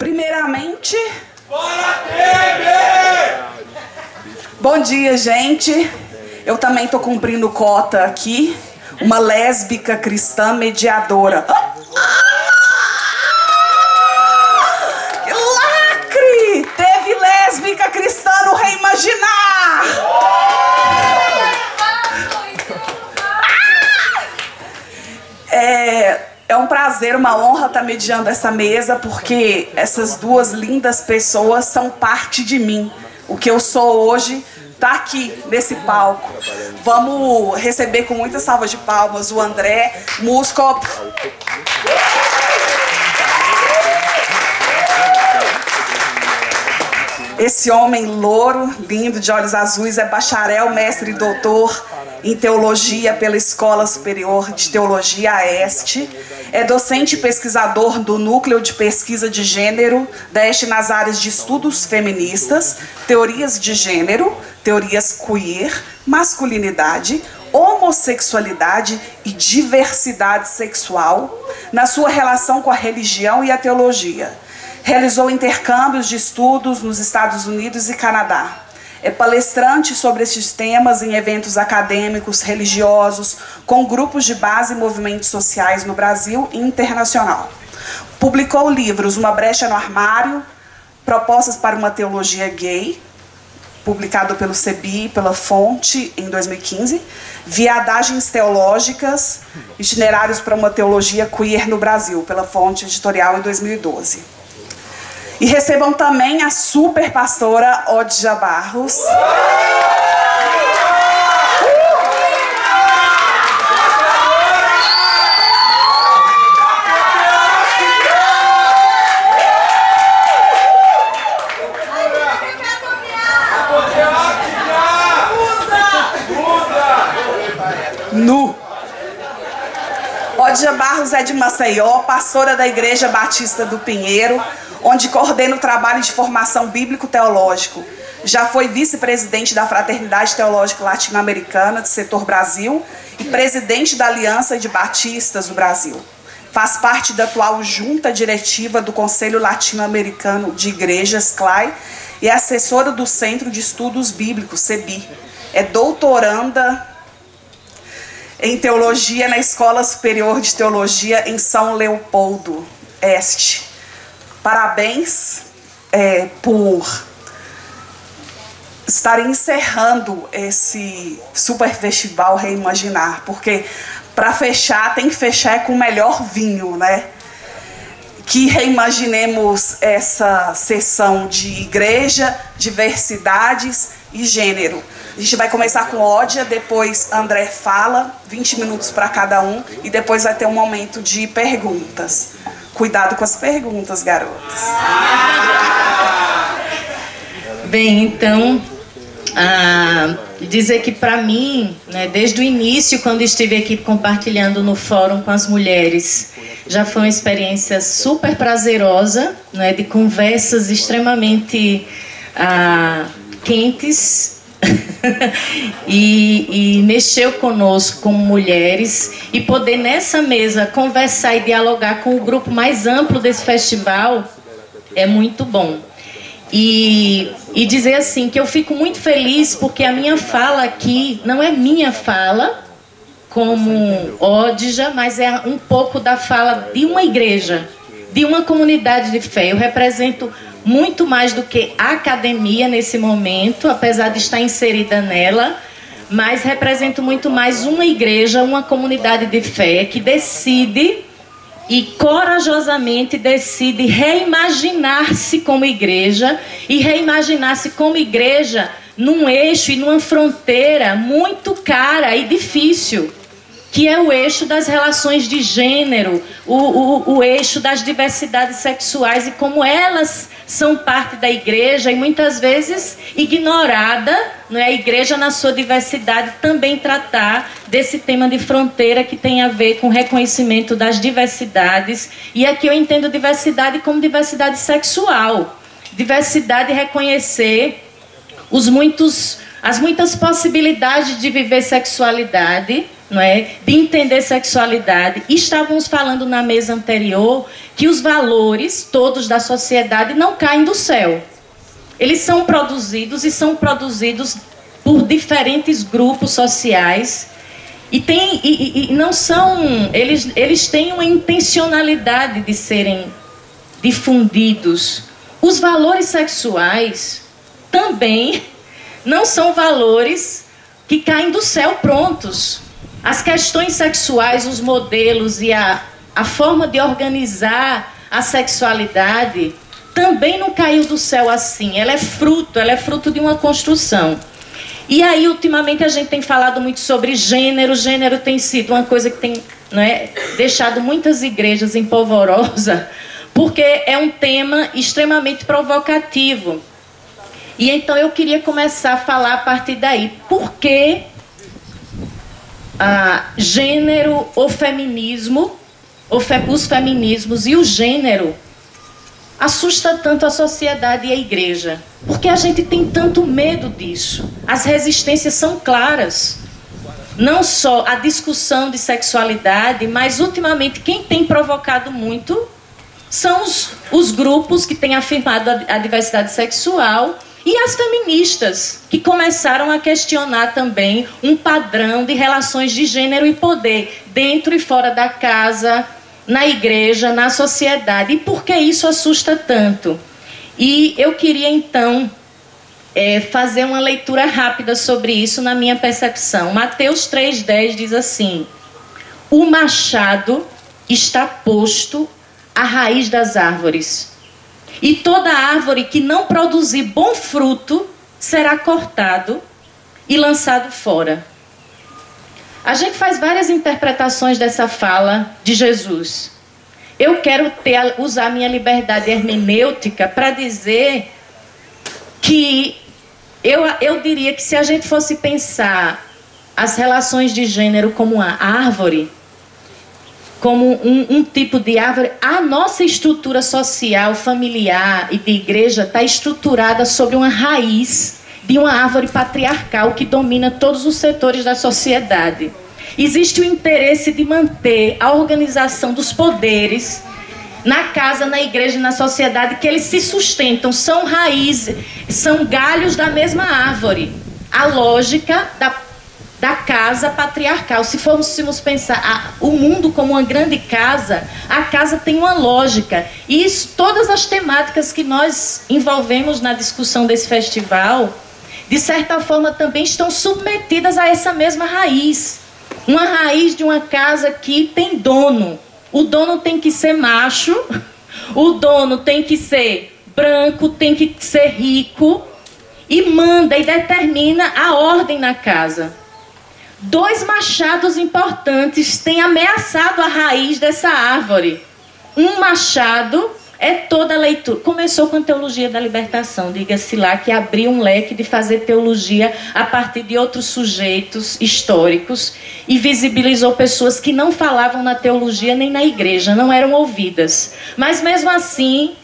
Primeiramente. Bora, Temer! Bom dia, gente. Eu também tô cumprindo cota aqui. Uma lésbica cristã mediadora. Que É, um prazer, uma honra estar mediando essa mesa, porque essas duas lindas pessoas são parte de mim. O que eu sou hoje está aqui nesse palco. Vamos receber com muitas salvas de palmas o André Musco. Esse homem louro, lindo, de olhos azuis, é bacharel, mestre e doutor em teologia pela Escola Superior de Teologia AEST. É docente e pesquisador do Núcleo de Pesquisa de Gênero da EST nas áreas de estudos feministas, teorias de gênero, teorias queer, masculinidade, homossexualidade e diversidade sexual na sua relação com a religião e a teologia. Realizou intercâmbios de estudos nos Estados Unidos e Canadá é palestrante sobre esses temas em eventos acadêmicos, religiosos, com grupos de base e movimentos sociais no Brasil e internacional. Publicou livros Uma Brecha no Armário, Propostas para uma Teologia Gay, publicado pelo CEBI, pela Fonte, em 2015, Viadagens Teológicas, Itinerários para uma Teologia Queer no Brasil, pela Fonte Editorial, em 2012. E recebam também a super pastora Odja Barros. Nu. Odja Barros é de Maceió, pastora da Igreja Batista do Pinheiro, onde coordena o trabalho de formação bíblico-teológico. Já foi vice-presidente da Fraternidade Teológica Latino-Americana do Setor Brasil e presidente da Aliança de Batistas do Brasil. Faz parte da atual junta diretiva do Conselho Latino-Americano de Igrejas, CLAI, e é assessora do Centro de Estudos Bíblicos, CEBI. É doutoranda em teologia na Escola Superior de Teologia em São Leopoldo Este. Parabéns é, por estarem encerrando esse super festival Reimaginar, porque para fechar tem que fechar com o melhor vinho, né? Que reimaginemos essa sessão de igreja, diversidades e gênero. A gente vai começar com ódia, depois André fala, 20 minutos para cada um, e depois vai ter um momento de perguntas. Cuidado com as perguntas, garotas. Bem, então, ah, dizer que para mim, né, desde o início, quando estive aqui compartilhando no fórum com as mulheres, já foi uma experiência super prazerosa, né, de conversas extremamente ah, quentes e, e, mexeu conosco como mulheres e poder nessa mesa conversar e dialogar com o grupo mais amplo desse festival é muito bom. E, e dizer assim que eu fico muito feliz porque a minha fala aqui não é minha fala como Odja, mas é um pouco da fala de uma igreja, de uma comunidade de fé. Eu represento muito mais do que academia nesse momento, apesar de estar inserida nela, mas represento muito mais uma igreja, uma comunidade de fé que decide e corajosamente decide reimaginar-se como igreja e reimaginar-se como igreja num eixo e numa fronteira muito cara e difícil que é o eixo das relações de gênero, o, o, o, eixo das diversidades sexuais e como elas são parte da igreja e muitas vezes ignorada, não é? A igreja na sua diversidade também tratar desse tema de fronteira que tem a ver com reconhecimento das diversidades. E aqui eu entendo diversidade como diversidade sexual, diversidade reconhecer os muitos as muitas possibilidades de viver sexualidade não é? de entender sexualidade. Estávamos falando na mesa anterior que os valores todos da sociedade não caem do céu. Eles são produzidos e são produzidos por diferentes grupos sociais e, tem, e, e, não são. Eles, eles têm uma intencionalidade de serem difundidos. Os valores sexuais também não são valores que caem do céu prontos. As questões sexuais, os modelos e a, a forma de organizar a sexualidade também não caiu do céu assim. Ela é fruto, ela é fruto de uma construção. E aí, ultimamente, a gente tem falado muito sobre gênero. Gênero tem sido uma coisa que tem né, deixado muitas igrejas em polvorosa, porque é um tema extremamente provocativo. E então eu queria começar a falar a partir daí. Por que gênero ou feminismo, os feminismos e o gênero assusta tanto a sociedade e a igreja? Porque a gente tem tanto medo disso. As resistências são claras. Não só a discussão de sexualidade, mas ultimamente quem tem provocado muito são os, os grupos que têm afirmado a, a diversidade sexual e as feministas, que começaram a questionar também um padrão de relações de gênero e poder dentro e fora da casa, na igreja, na sociedade. E por que isso assusta tanto? E eu queria então é, fazer uma leitura rápida sobre isso na minha percepção. Mateus 3,10 diz assim: O machado está posto à raiz das árvores, e toda árvore que não produzir bom fruto será cortado e lançado fora. A gente faz várias interpretações dessa fala de Jesus. Eu quero ter, usar minha liberdade hermenêutica para dizer que eu, eu diria que se a gente fosse pensar as relações de gênero como uma árvore, como um, um, tipo de árvore, a nossa estrutura social, familiar e de igreja está estruturada sobre uma raiz de uma árvore patriarcal que domina todos os setores da sociedade. Existe o interesse de manter a organização dos poderes na casa, na igreja e na sociedade que eles se sustentam, são raízes, são galhos da mesma árvore. A lógica da, da casa patriarcal. Se fôssemos pensar a, o mundo como uma grande casa, a casa tem uma lógica. E isso, todas as temáticas que nós envolvemos na discussão desse festival, de certa forma também estão submetidas a essa mesma raiz. Uma raiz de uma casa que tem dono o dono tem que ser macho, o dono tem que ser branco, tem que ser rico e manda e determina a ordem na casa. Dois machados importantes têm ameaçado a raiz dessa árvore. Um machado é toda a leitura. Começou com a teologia da libertação, diga-se lá, que abriu um leque de fazer teologia a partir de outros sujeitos históricos e visibilizou pessoas que não falavam na teologia nem na igreja, não eram ouvidas. Mas mesmo assim,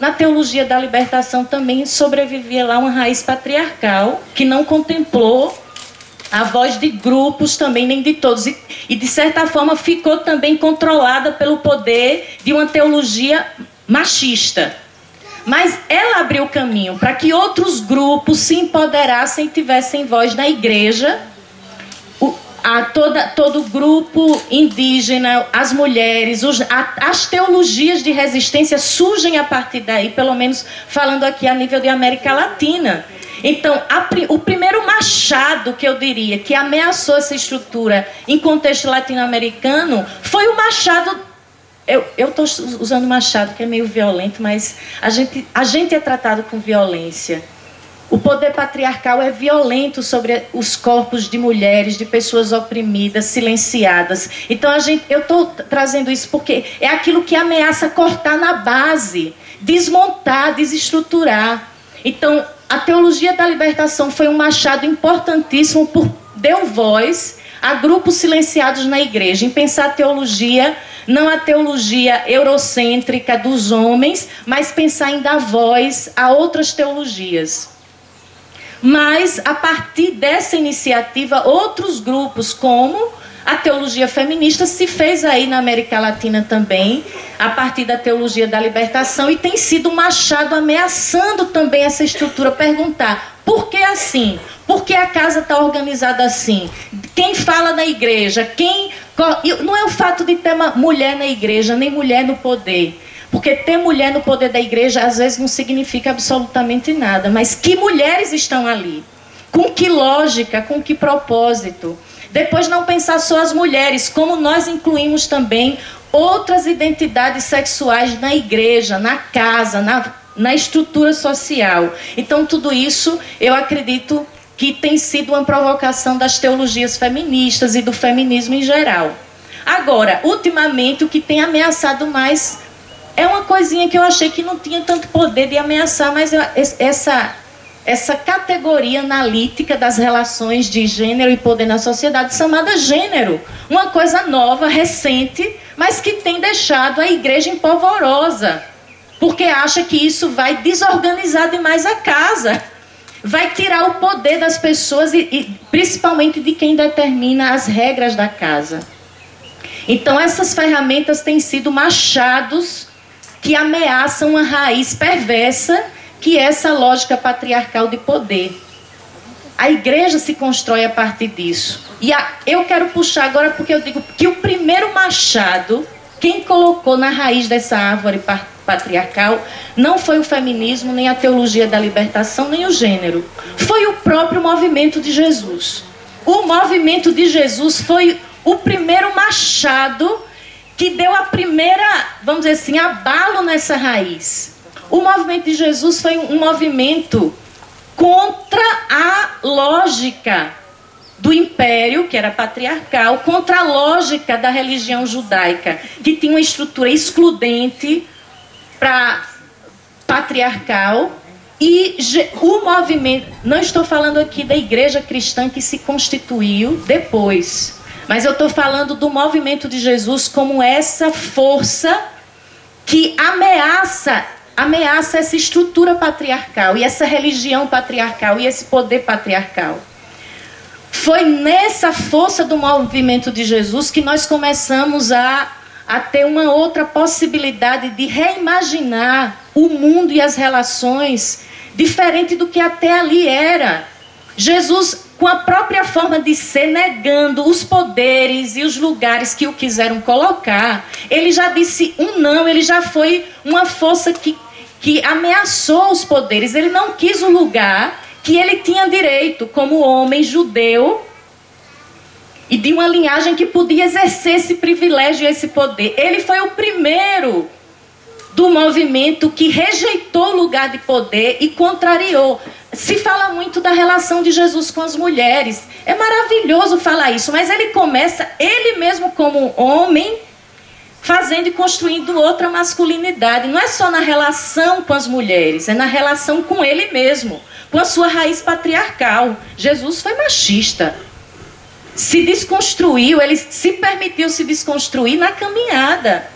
na teologia da libertação também sobrevivia lá uma raiz patriarcal que não contemplou a voz de grupos também, nem de todos. E, e, de certa forma ficou também controlada pelo poder de uma teologia machista. Mas ela abriu caminho para que outros grupos se empoderassem e tivessem voz na igreja. O, a toda, todo grupo indígena, as mulheres, os, a, as teologias de resistência surgem a partir daí, pelo menos falando aqui a nível de América Latina. Então, a, o primeiro machado que eu diria que ameaçou essa estrutura em contexto latino-americano foi o machado eu estou usando machado, que é meio violento, mas a gente, a gente é tratado com violência. O poder patriarcal é violento sobre os corpos de mulheres, de pessoas oprimidas, silenciadas. Então a gente, eu estou trazendo isso porque é aquilo que ameaça cortar na base, desmontar, desestruturar. Então a teologia da libertação foi um machado importantíssimo por deu voz a grupos silenciados na igreja em pensar teologia não a teologia eurocêntrica dos homens, mas pensar em dar voz a outras teologias. Mas, a partir dessa iniciativa, outros grupos, como A teologia feminista se fez aí na América Latina também, a partir da teologia da libertação, e tem sido machado ameaçando também essa estrutura. Perguntar por que assim? Por que a casa está organizada assim? Quem fala na igreja? Quem. Não é o fato de ter mulher na igreja, nem mulher no poder. Porque ter mulher no poder da igreja às vezes não significa absolutamente nada. Mas que mulheres estão ali? Com que lógica? Com que propósito? Depois, não pensar só as mulheres, como nós incluímos também outras identidades sexuais na igreja, na casa, na, na estrutura social. Então, tudo isso eu acredito que tem sido uma provocação das teologias feministas e do feminismo em geral. Agora, ultimamente, o que tem ameaçado mais é uma coisinha que eu achei que não tinha tanto poder de ameaçar, mas essa essa categoria analítica das relações de gênero e poder na sociedade chamada gênero. Uma coisa nova, recente, mas que tem deixado a igreja empolvorosa. Porque acha que isso vai desorganizar demais a casa. Vai tirar o poder das pessoas e, e principalmente de quem determina as regras da casa. Então essas ferramentas têm sido machados que ameaçam uma raiz perversa que é essa lógica patriarcal de poder. A igreja se constrói a partir disso. E a, eu quero puxar agora porque eu digo que o primeiro machado, quem colocou na raiz dessa árvore patriarcal, não foi o feminismo, nem a teologia da libertação, nem o gênero. Foi o próprio movimento de Jesus. O movimento de Jesus foi o primeiro machado que deu a primeira, vamos dizer assim, abalo nessa raiz. O movimento de Jesus foi um movimento contra a lógica do império, que era patriarcal, contra a lógica da religião judaica, que tinha uma estrutura excludente para patriarcal. E o movimento, não estou falando aqui da igreja cristã que se constituiu depois, mas eu estou falando do movimento de Jesus como essa força que ameaça ameaça essa estrutura patriarcal e essa religião patriarcal e esse poder patriarcal. Foi nessa força do movimento de Jesus que nós começamos a, a ter uma outra possibilidade de reimaginar o mundo e as relações diferente do que até ali era. Jesus, com a própria forma de ser, negando os poderes e os lugares que o quiseram colocar, ele já disse um não, ele já foi uma força que que ameaçou os poderes. Ele não quis o lugar que ele tinha direito como homem judeu e de uma linhagem que podia exercer esse privilégio e esse poder. Ele foi o primeiro do movimento que rejeitou o lugar de poder e contrariou. Se fala muito da relação de Jesus com as mulheres. É maravilhoso falar isso, mas ele começa, ele mesmo como homem, fazendo e construindo outra masculinidade. Não é só na relação com as mulheres, é na relação com ele mesmo, com a sua raiz patriarcal. Jesus foi machista. Se desconstruiu, ele se permitiu se desconstruir na caminhada.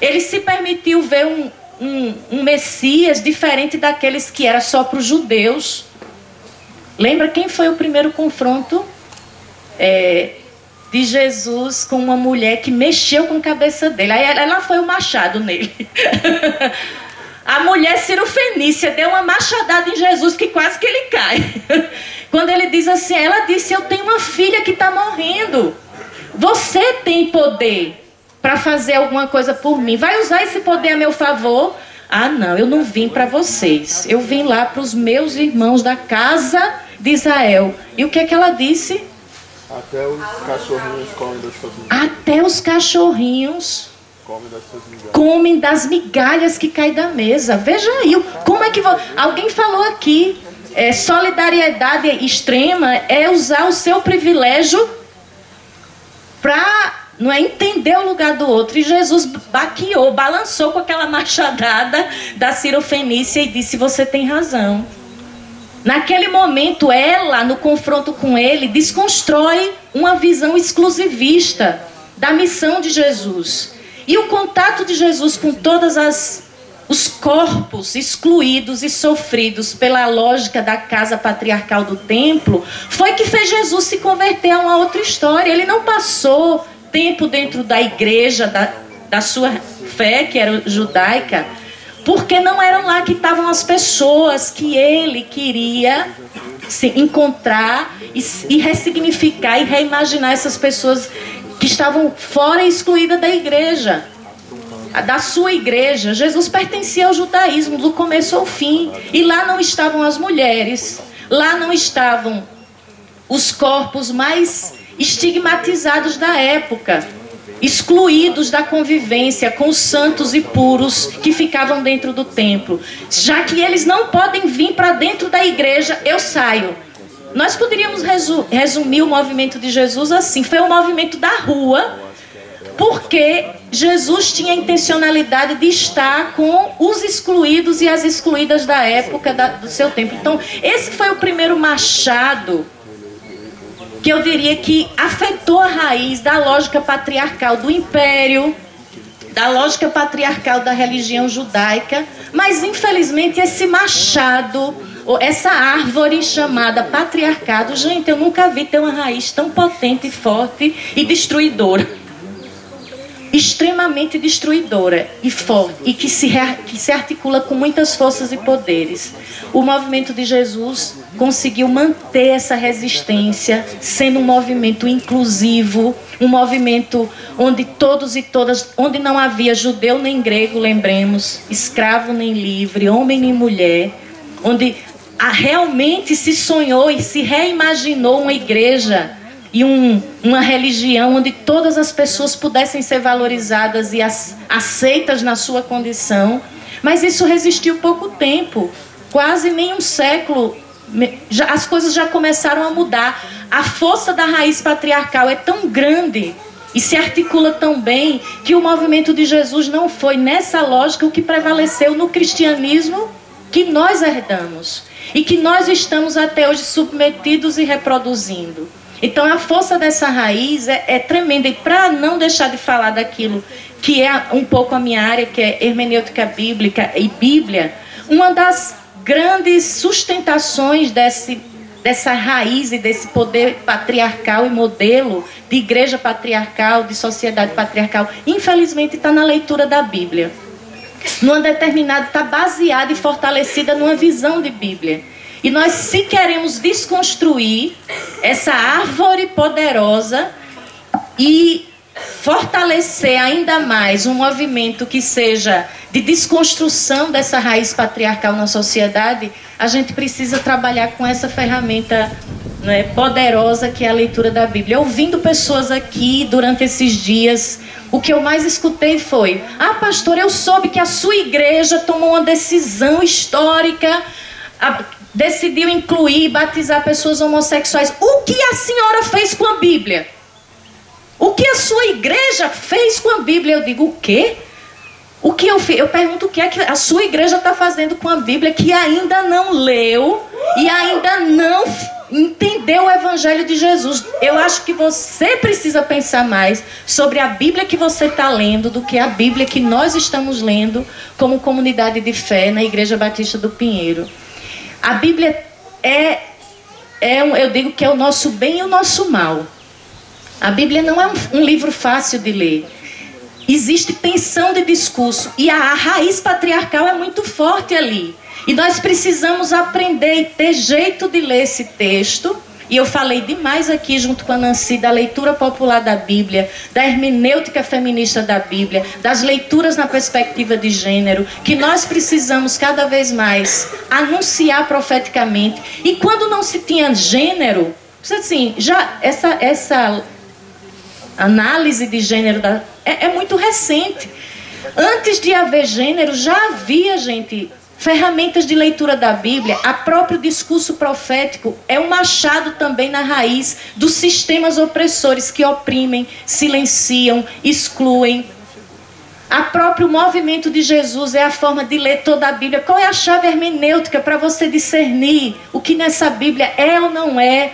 Ele se permitiu ver um, um, um Messias diferente daqueles que era só para os judeus. Lembra quem foi o primeiro confronto? É, de Jesus com uma mulher que mexeu com a cabeça dele. Aí ela foi o machado nele. a mulher Ciro Fenícia deu uma machadada em Jesus que quase que ele cai. Quando ele diz assim, ela disse: Eu tenho uma filha que está morrendo. Você tem poder para fazer alguma coisa por mim. Vai usar esse poder a meu favor? Ah, não, eu não vim para vocês. Eu vim lá para os meus irmãos da casa de Israel. E o que é que ela disse? Até os cachorrinhos comem das suas migalhas. Até os cachorrinhos comem das suas migalhas. Comem das migalhas que caem da mesa. Veja aí, como é que alguém falou aqui? É, solidariedade extrema é usar o seu privilégio para não é entender o lugar do outro. E Jesus baqueou, balançou com aquela machadada da Cirofenícia e disse: Você tem razão. Naquele momento, ela, no confronto com ele, desconstrói uma visão exclusivista da missão de Jesus. E o contato de Jesus com todas as os corpos excluídos e sofridos pela lógica da casa patriarcal do templo, foi que fez Jesus se converter a uma outra história. Ele não passou tempo dentro da igreja, da, da sua fé, que era judaica, porque não eram lá que estavam as pessoas que ele queria se encontrar e, e ressignificar e reimaginar essas pessoas que estavam fora e excluídas da igreja. Da sua igreja, Jesus pertencia ao judaísmo do começo ao fim. E lá não estavam as mulheres, lá não estavam os corpos mais estigmatizados da época, excluídos da convivência com os santos e puros que ficavam dentro do templo. Já que eles não podem vir para dentro da igreja, eu saio. Nós poderíamos resumir o movimento de Jesus assim: foi o movimento da rua porque Jesus tinha a intencionalidade de estar com os excluídos e as excluídas da época da, do seu tempo. Então, esse foi o primeiro machado que eu diria que afetou a raiz da lógica patriarcal do império, da lógica patriarcal da religião judaica, mas infelizmente esse machado, essa árvore chamada patriarcado, gente, eu nunca vi ter uma raiz tão potente, forte e destruidora extremamente destruidora e forte e que se, que se articula com muitas forças e poderes. O movimento de Jesus conseguiu manter essa resistência, sendo um movimento inclusivo, um movimento onde todos e todas, onde não havia judeu nem grego, lembremos, escravo nem livre, homem nem mulher, onde realmente se sonhou e se reimaginou uma igreja e um, uma religião onde todas as pessoas pudessem ser valorizadas e aceitas na sua condição. Mas isso resistiu pouco tempo, quase nem um século. Já, as coisas já começaram a mudar. A força da raiz patriarcal é tão grande e se articula tão bem que o movimento de Jesus não foi nessa lógica o que prevaleceu no cristianismo que nós herdamos e que nós estamos até hoje submetidos e reproduzindo. Então a força dessa raiz é, é tremenda. E para não deixar de falar daquilo que é um pouco a minha área, que é hermenêutica bíblica e Bíblia, uma das grandes sustentações desse, dessa raiz e desse poder patriarcal e modelo de igreja patriarcal, de sociedade patriarcal, infelizmente está na leitura da Bíblia. Numa determinada, está baseada e fortalecida numa visão de Bíblia. E nós, se queremos desconstruir essa árvore poderosa e fortalecer ainda mais um movimento que seja de desconstrução dessa raiz patriarcal na sociedade, a gente precisa trabalhar com essa ferramenta né, poderosa que é a leitura da Bíblia. Ouvindo pessoas aqui durante esses dias, o que eu mais escutei foi: Ah, pastor, eu soube que a sua igreja tomou uma decisão histórica decidiu incluir e batizar pessoas homossexuais. O que a senhora fez com a Bíblia? O que a sua igreja fez com a Bíblia? Eu digo, o quê? O que eu? Eu pergunto o que é que a sua igreja está fazendo com a Bíblia que ainda não leu e ainda não entendeu o Evangelho de Jesus. Eu acho que você precisa pensar mais sobre a Bíblia que você está lendo do que a Bíblia que nós estamos lendo como comunidade de fé na Igreja Batista do Pinheiro. A Bíblia é, é eu digo que é o nosso bem e o nosso mal. A Bíblia não é um, um livro fácil de ler. Existe tensão de discurso e a, a raiz patriarcal é muito forte ali. E nós precisamos aprender e ter jeito de ler esse texto e eu falei demais aqui, junto com a Nancy, da leitura popular da Bíblia, da hermenêutica feminista da Bíblia, das leituras na perspectiva de gênero, que nós precisamos cada vez mais anunciar profeticamente. E quando não se tinha gênero, assim, já essa, essa análise de gênero da, é, é muito recente. Antes de haver gênero, já havia gente ferramentas de leitura da Bíblia, a próprio discurso profético é um machado também na raiz dos sistemas opressores que oprimem, silenciam, excluem. A próprio movimento de Jesus é a forma de ler toda a Bíblia. Qual é a chave hermenêutica para você discernir o que nessa Bíblia é ou não é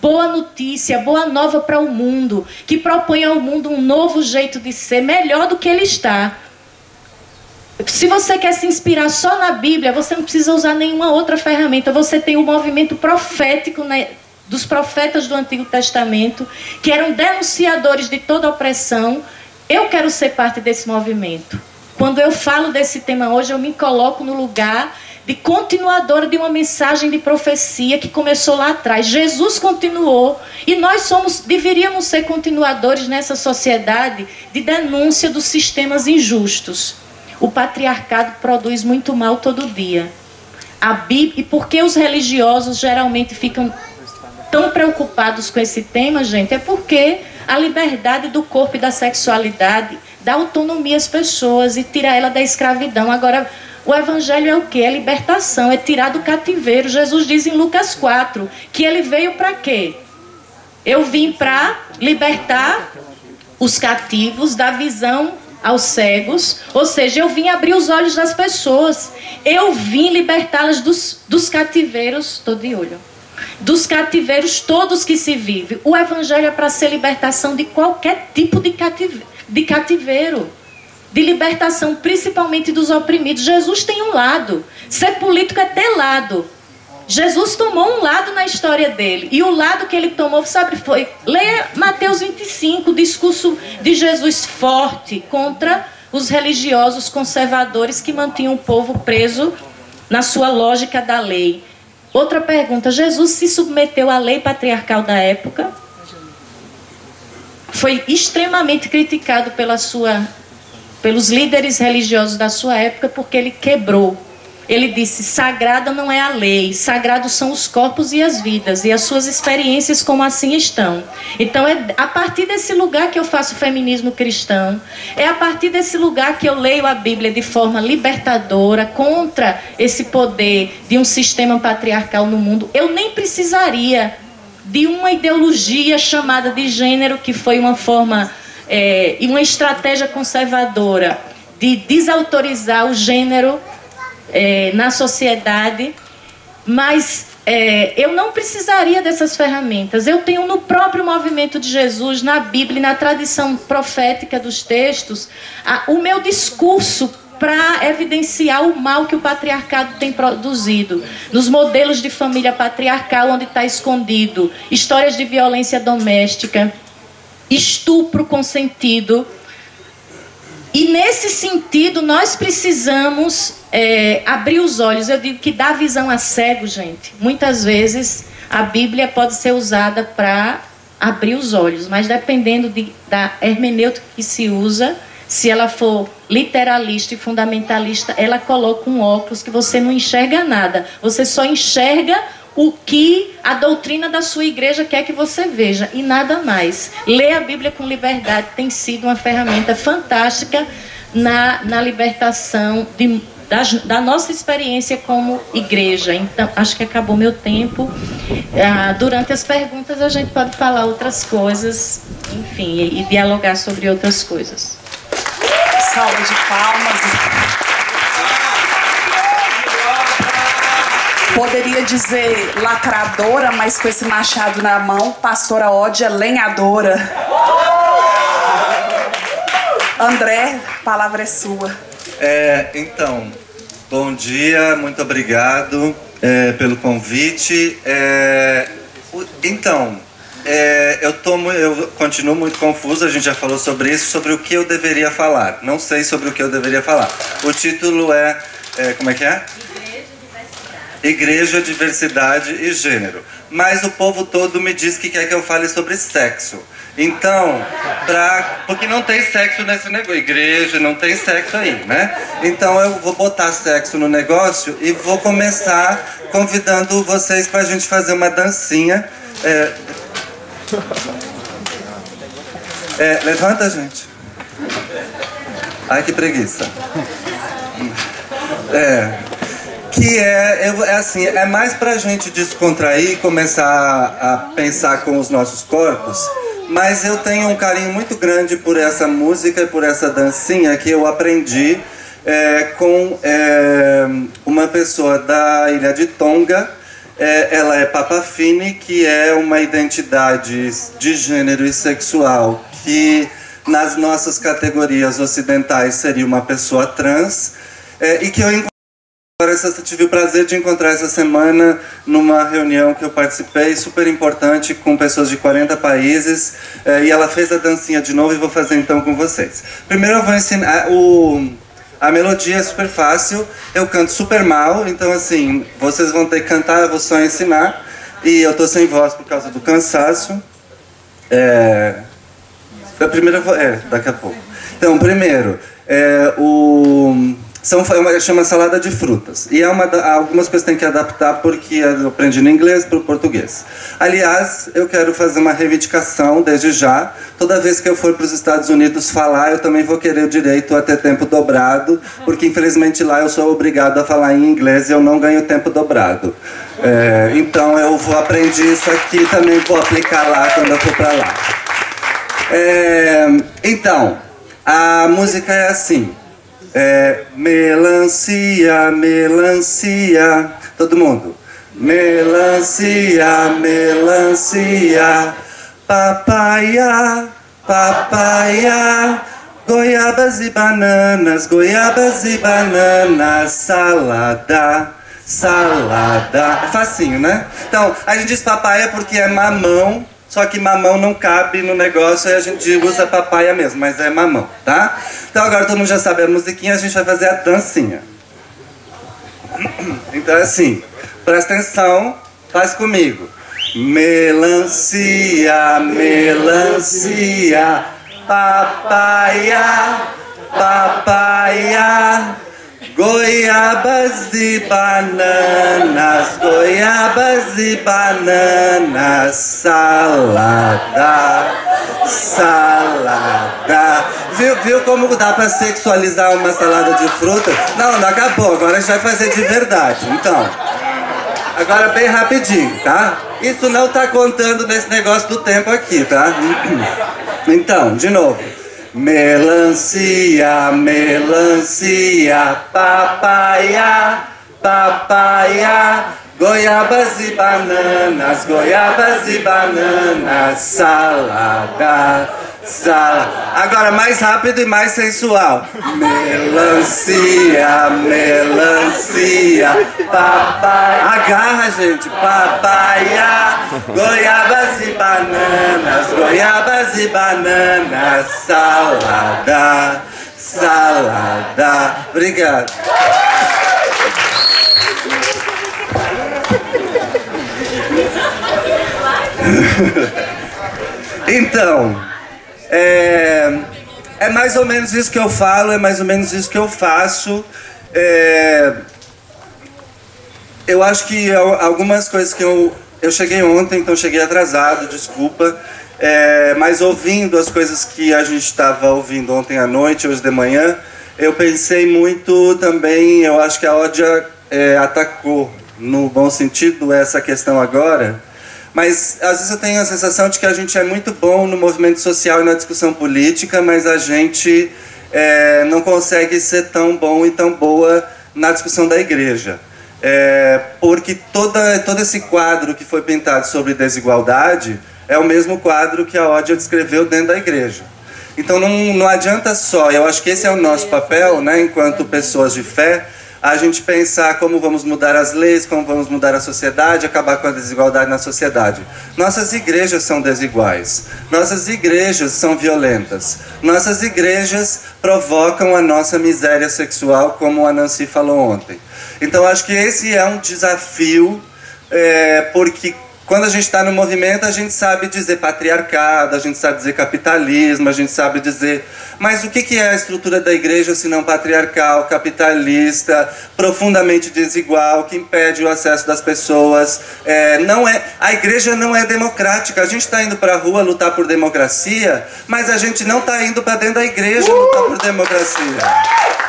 boa notícia, boa nova para o mundo, que propõe ao mundo um novo jeito de ser, melhor do que ele está. se você quer se inspirar só na Bíblia, você não precisa usar nenhuma outra ferramenta. Você tem o movimento profético né, dos profetas do Antigo Testamento, que eram denunciadores de toda opressão. Eu quero ser parte desse movimento. Quando eu falo desse tema hoje, eu me coloco no lugar de continuadora de uma mensagem de profecia que começou lá atrás. Jesus continuou e nós somos deveríamos ser continuadores nessa sociedade de denúncia dos sistemas injustos. O patriarcado produz muito mal todo dia. A Bíblia, e por que os religiosos geralmente ficam tão preocupados com esse tema, gente? É porque a liberdade do corpo e da sexualidade dá autonomia às pessoas e tira ela da escravidão. Agora, o evangelho é o que? É libertação, é tirar do cativeiro. Jesus diz em Lucas 4 que ele veio para quê? Eu vim para libertar os cativos da visão aos cegos, ou seja, eu vim abrir os olhos das pessoas, eu vim libertá-las dos, dos cativeiros, estou de olho, dos cativeiros todos que se vive. O evangelho é para ser libertação de qualquer tipo de de cativeiro, de libertação, principalmente dos oprimidos. Jesus tem um lado, ser político é ter lado. Jesus tomou um lado na história dele. E o lado que ele tomou, sabe, foi. Leia Mateus 25, o discurso de Jesus forte contra os religiosos conservadores que mantinham o povo preso na sua lógica da lei. Outra pergunta: Jesus se submeteu à lei patriarcal da época? Foi extremamente criticado pela sua, pelos líderes religiosos da sua época porque ele quebrou ele disse: sagrada não é a lei, sagrados são os corpos e as vidas, e as suas experiências como assim estão. Então é a partir desse lugar que eu faço feminismo cristão, é a partir desse lugar que eu leio a Bíblia de forma libertadora contra esse poder de um sistema patriarcal no mundo. Eu nem precisaria de uma ideologia chamada de gênero, que foi uma forma é, e uma estratégia conservadora de desautorizar o gênero é, na sociedade, mas é, eu não precisaria dessas ferramentas. Eu tenho no próprio movimento de Jesus, na Bíblia, na tradição profética dos textos, a, o meu discurso para evidenciar o mal que o patriarcado tem produzido. Nos modelos de família patriarcal, onde está escondido histórias de violência doméstica, estupro consentido. E nesse sentido, nós precisamos é, abrir os olhos. Eu digo que dá visão a cego, gente. Muitas vezes a Bíblia pode ser usada para abrir os olhos, mas dependendo de, da hermenêutica que se usa, se ela for literalista e fundamentalista, ela coloca um óculos que você não enxerga nada. Você só enxerga o que a doutrina da sua igreja quer que você veja e nada mais. Ler a Bíblia com liberdade tem sido uma ferramenta fantástica na, na libertação de da, da, nossa experiência como igreja. Então, acho que acabou meu tempo. Ah, durante as perguntas, a gente pode falar outras coisas, enfim, e, e dialogar sobre outras coisas. Salva de palmas. Poderia dizer lacradora, mas com esse machado na mão, pastora Ódia lenhadora. André, a palavra é sua. É, então, bom dia, muito obrigado é, pelo convite. É, então, é, eu, tô, eu continuo muito confuso, a gente já falou sobre isso, sobre o que eu deveria falar. Não sei sobre o que eu deveria falar. O título é, é como é que é? Igreja, Diversidade e Gênero. Mas o povo todo me diz que quer que eu fale sobre sexo. Então, pra, porque não tem sexo nesse negócio, igreja, não tem sexo aí, né? Então eu vou botar sexo no negócio e vou começar convidando vocês para a gente fazer uma dancinha. É, é, levanta, gente. Ai, que preguiça. É, que é, é, assim, é mais pra gente descontrair, começar a pensar com os nossos corpos mas eu tenho um carinho muito grande por essa música e por essa dancinha que eu aprendi é, com é, uma pessoa da ilha de Tonga. É, ela é Papa Fini, que é uma identidade de gênero e sexual que nas nossas categorias ocidentais seria uma pessoa trans, é, e que eu tive o prazer de encontrar essa semana numa reunião que eu participei, super importante, com pessoas de 40 países, é, e ela fez a dancinha de novo e vou fazer então com vocês. Primeiro eu vou ensinar o a melodia é super fácil, eu canto super mal, então assim, vocês vão ter que cantar, eu vou só ensinar. E eu tô sem voz por causa do cansaço. É... A primeira é, daqui a pouco. Então, primeiro, é, o são, é uma, chama salada de frutas. E é uma, algumas coisas tem que adaptar porque eu aprendi no inglês para o português. Aliás, eu quero fazer uma reivindicação desde já. Toda vez que eu for para os Estados Unidos falar, eu também vou querer o direito a ter tempo dobrado, porque infelizmente lá eu sou obrigado a falar em inglês e eu não ganho tempo dobrado. É, então eu vou aprender isso aqui também vou aplicar lá quando eu for para lá. É, então, a música é assim. É, melancia, melancia. Todo mundo. Melancia, melancia. Papaya, papaya. Goiabas e bananas, goiabas e bananas. Salada, salada. É facinho, né? Então, a gente diz papaya porque é mamão só que mamão não cabe no negócio e a gente usa papaya mesmo, mas é mamão, tá? Então agora todo mundo já sabe a musiquinha, a gente vai fazer a dancinha. Então é assim, presta atenção, faz comigo. Melancia, melancia, papaya, papaya. Goiabas e bananas, goiabas e bananas, salada, salada. Viu, viu como dá pra sexualizar uma salada de fruta? Não, não acabou, agora a gente vai fazer de verdade. Então, agora bem rapidinho, tá? Isso não tá contando nesse negócio do tempo aqui, tá? Então, de novo. Melancia, melancia, papaya, papaya, goiabas e bananas, goiabas e bananas, salada, salada. Agora mais rápido e mais sensual. Melancia, melancia, papaya. Agarra, gente, papaya. Goiabas e bananas, goiabas e bananas, salada, salada. Obrigado. então, é, é mais ou menos isso que eu falo, é mais ou menos isso que eu faço. É, eu acho que algumas coisas que eu eu cheguei ontem, então cheguei atrasado, desculpa. É, mas ouvindo as coisas que a gente estava ouvindo ontem à noite, hoje de manhã, eu pensei muito também, eu acho que a Ódia é, atacou, no bom sentido, essa questão agora. Mas às vezes eu tenho a sensação de que a gente é muito bom no movimento social e na discussão política, mas a gente é, não consegue ser tão bom e tão boa na discussão da igreja é, porque toda, todo esse quadro que foi pintado sobre desigualdade é o mesmo quadro que a Ódia descreveu dentro da igreja. Então não, não adianta só, eu acho que esse é o nosso papel, né, enquanto pessoas de fé, a gente pensar como vamos mudar as leis, como vamos mudar a sociedade, acabar com a desigualdade na sociedade. Nossas igrejas são desiguais, nossas igrejas são violentas, nossas igrejas provocam a nossa miséria sexual, como a Nancy falou ontem. Então acho que esse é um desafio, é, porque quando a gente está no movimento, a gente sabe dizer patriarcado, a gente sabe dizer capitalismo, a gente sabe dizer. Mas o que é a estrutura da igreja se não patriarcal, capitalista, profundamente desigual, que impede o acesso das pessoas? É, não é, a igreja não é democrática. A gente está indo para a rua lutar por democracia, mas a gente não está indo para dentro da igreja lutar por democracia.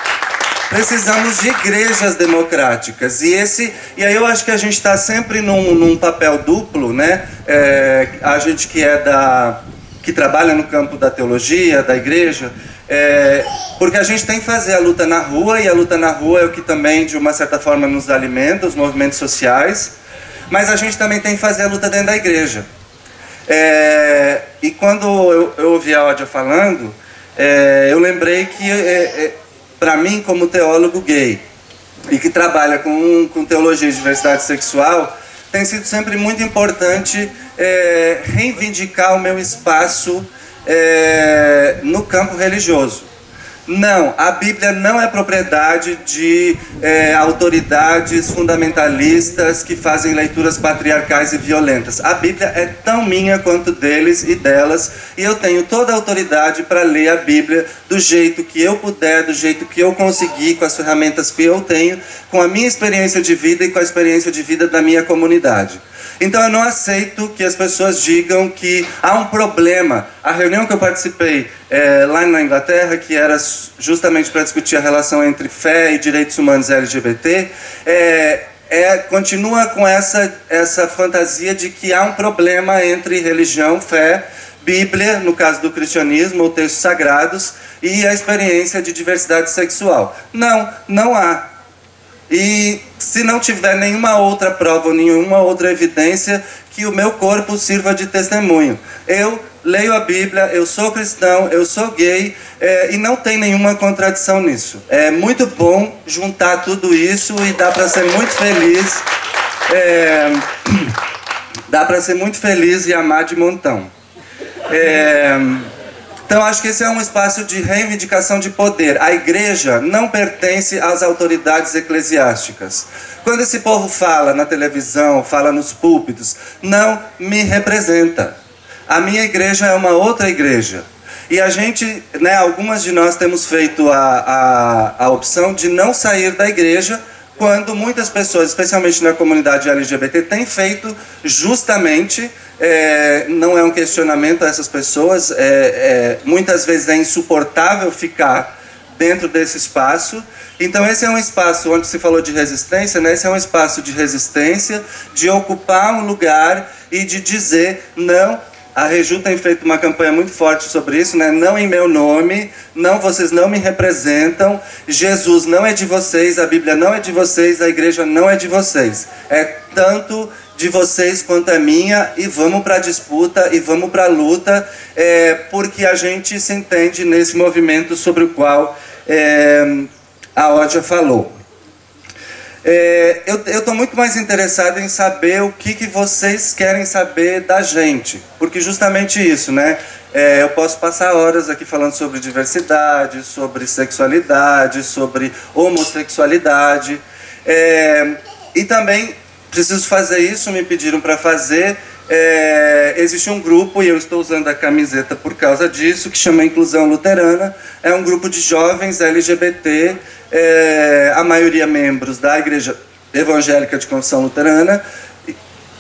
Precisamos de igrejas democráticas. E, esse, e aí eu acho que a gente está sempre num, num, papel duplo, né? É, a gente que é da. que trabalha no campo da teologia, da igreja, é, porque a gente tem que fazer a luta na rua, e a luta na rua é o que também, de uma certa forma, nos alimenta, os movimentos sociais, mas a gente também tem que fazer a luta dentro da igreja. É, e quando eu, eu ouvi a Ódia falando, é, eu lembrei que, é, é, para mim, como teólogo gay, e que trabalha com, com teologia e diversidade sexual, tem sido sempre muito importante é, reivindicar o meu espaço é, no campo religioso. Não, a Bíblia não é propriedade de é, autoridades fundamentalistas que fazem leituras patriarcais e violentas. A Bíblia é tão minha quanto deles e delas, e eu tenho toda a autoridade para ler a Bíblia do jeito que eu puder, do jeito que eu conseguir, com as ferramentas que eu tenho, com a minha experiência de vida e com a experiência de vida da minha comunidade. Então eu não aceito que as pessoas digam que há um problema. A reunião que eu participei é, lá na Inglaterra, que era justamente para discutir a relação entre fé e direitos humanos LGBT, é, é, continua com essa, essa fantasia de que há um problema entre religião, fé, Bíblia, no caso do cristianismo, ou textos sagrados, e a experiência de diversidade sexual. Não, não há. E se não tiver nenhuma outra prova, nenhuma outra evidência, que o meu corpo sirva de testemunho. Eu leio a Bíblia, eu sou cristão, eu sou gay é, e não tem nenhuma contradição nisso. É muito bom juntar tudo isso e dá para ser muito feliz. É, dá para ser muito feliz e amar de montão. É, então, acho que esse é um espaço de reivindicação de poder. A igreja não pertence às autoridades eclesiásticas. Quando esse povo fala na televisão, fala nos púlpitos, não me representa. A minha igreja é uma outra igreja. E a gente, né, algumas de nós temos feito a, a, a opção de não sair da igreja quando muitas pessoas, especialmente na comunidade LGBT, têm feito justamente é, não é um questionamento a essas pessoas, é, é, muitas vezes é insuportável ficar dentro desse espaço. Então esse é um espaço onde se falou de resistência, né? esse é um espaço de resistência, de ocupar um lugar e de dizer não. A Reju tem feito uma campanha muito forte sobre isso, né? Não em meu nome, não vocês não me representam. Jesus não é de vocês, a Bíblia não é de vocês, a igreja não é de vocês. É tanto de vocês quanto a minha e vamos para a disputa e vamos para a luta, é, porque a gente se entende nesse movimento sobre o qual é, a Ódia falou. É, eu estou muito mais interessado em saber o que, que vocês querem saber da gente, porque justamente isso, né? É, eu posso passar horas aqui falando sobre diversidade, sobre sexualidade, sobre homossexualidade, é, e também preciso fazer isso, me pediram para fazer. É, existe um grupo, e eu estou usando a camiseta por causa disso, que chama Inclusão Luterana. É um grupo de jovens LGBT, é, a maioria membros da Igreja Evangélica de Confissão Luterana,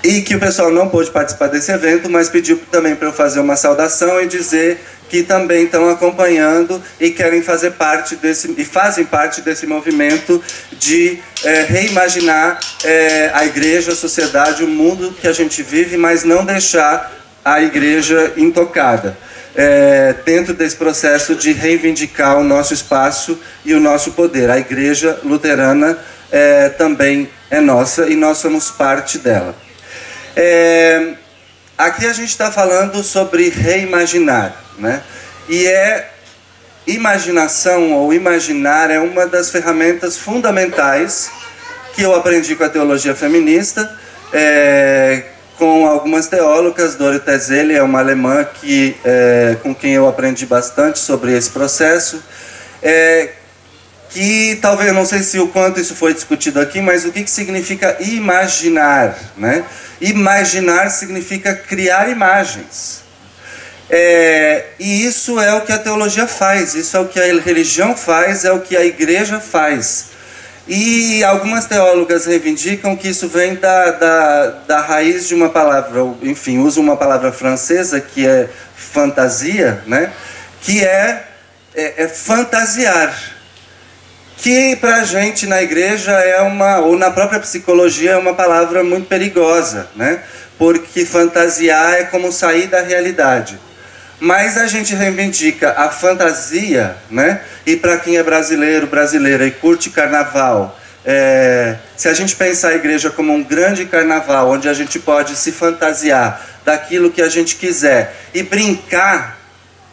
e que o pessoal não pôde participar desse evento, mas pediu também para eu fazer uma saudação e dizer que também estão acompanhando e querem fazer parte desse e fazem parte desse movimento de é, reimaginar é, a igreja, a sociedade, o mundo que a gente vive, mas não deixar a igreja intocada. É, dentro desse processo de reivindicar o nosso espaço e o nosso poder. A igreja luterana também é nossa e nós somos parte dela. É, aqui a gente está falando sobre reimaginar, né? E é imaginação ou imaginar é uma das ferramentas fundamentais que eu aprendi com a teologia feminista, é, com algumas teólogas, Dori Tezelli é uma alemã que, é, com quem eu aprendi bastante sobre esse processo, é, que talvez, não sei se o quanto isso foi discutido aqui, mas o que, que significa imaginar, né? Imaginar significa criar imagens. É, e isso é o que a teologia faz, isso é o que a religião faz, é o que a igreja faz. E algumas teólogas reivindicam que isso vem da, da, da raiz de uma palavra, enfim, usam uma palavra francesa que é fantasia, né? que é, é, é fantasiar. Que para a gente na igreja é uma, ou na própria psicologia, é uma palavra muito perigosa, né? porque fantasiar é como sair da realidade. Mas a gente reivindica a fantasia, né? E para quem é brasileiro, brasileira e curte carnaval, é, se a gente pensar a igreja como um grande carnaval, onde a gente pode se fantasiar daquilo que a gente quiser e brincar,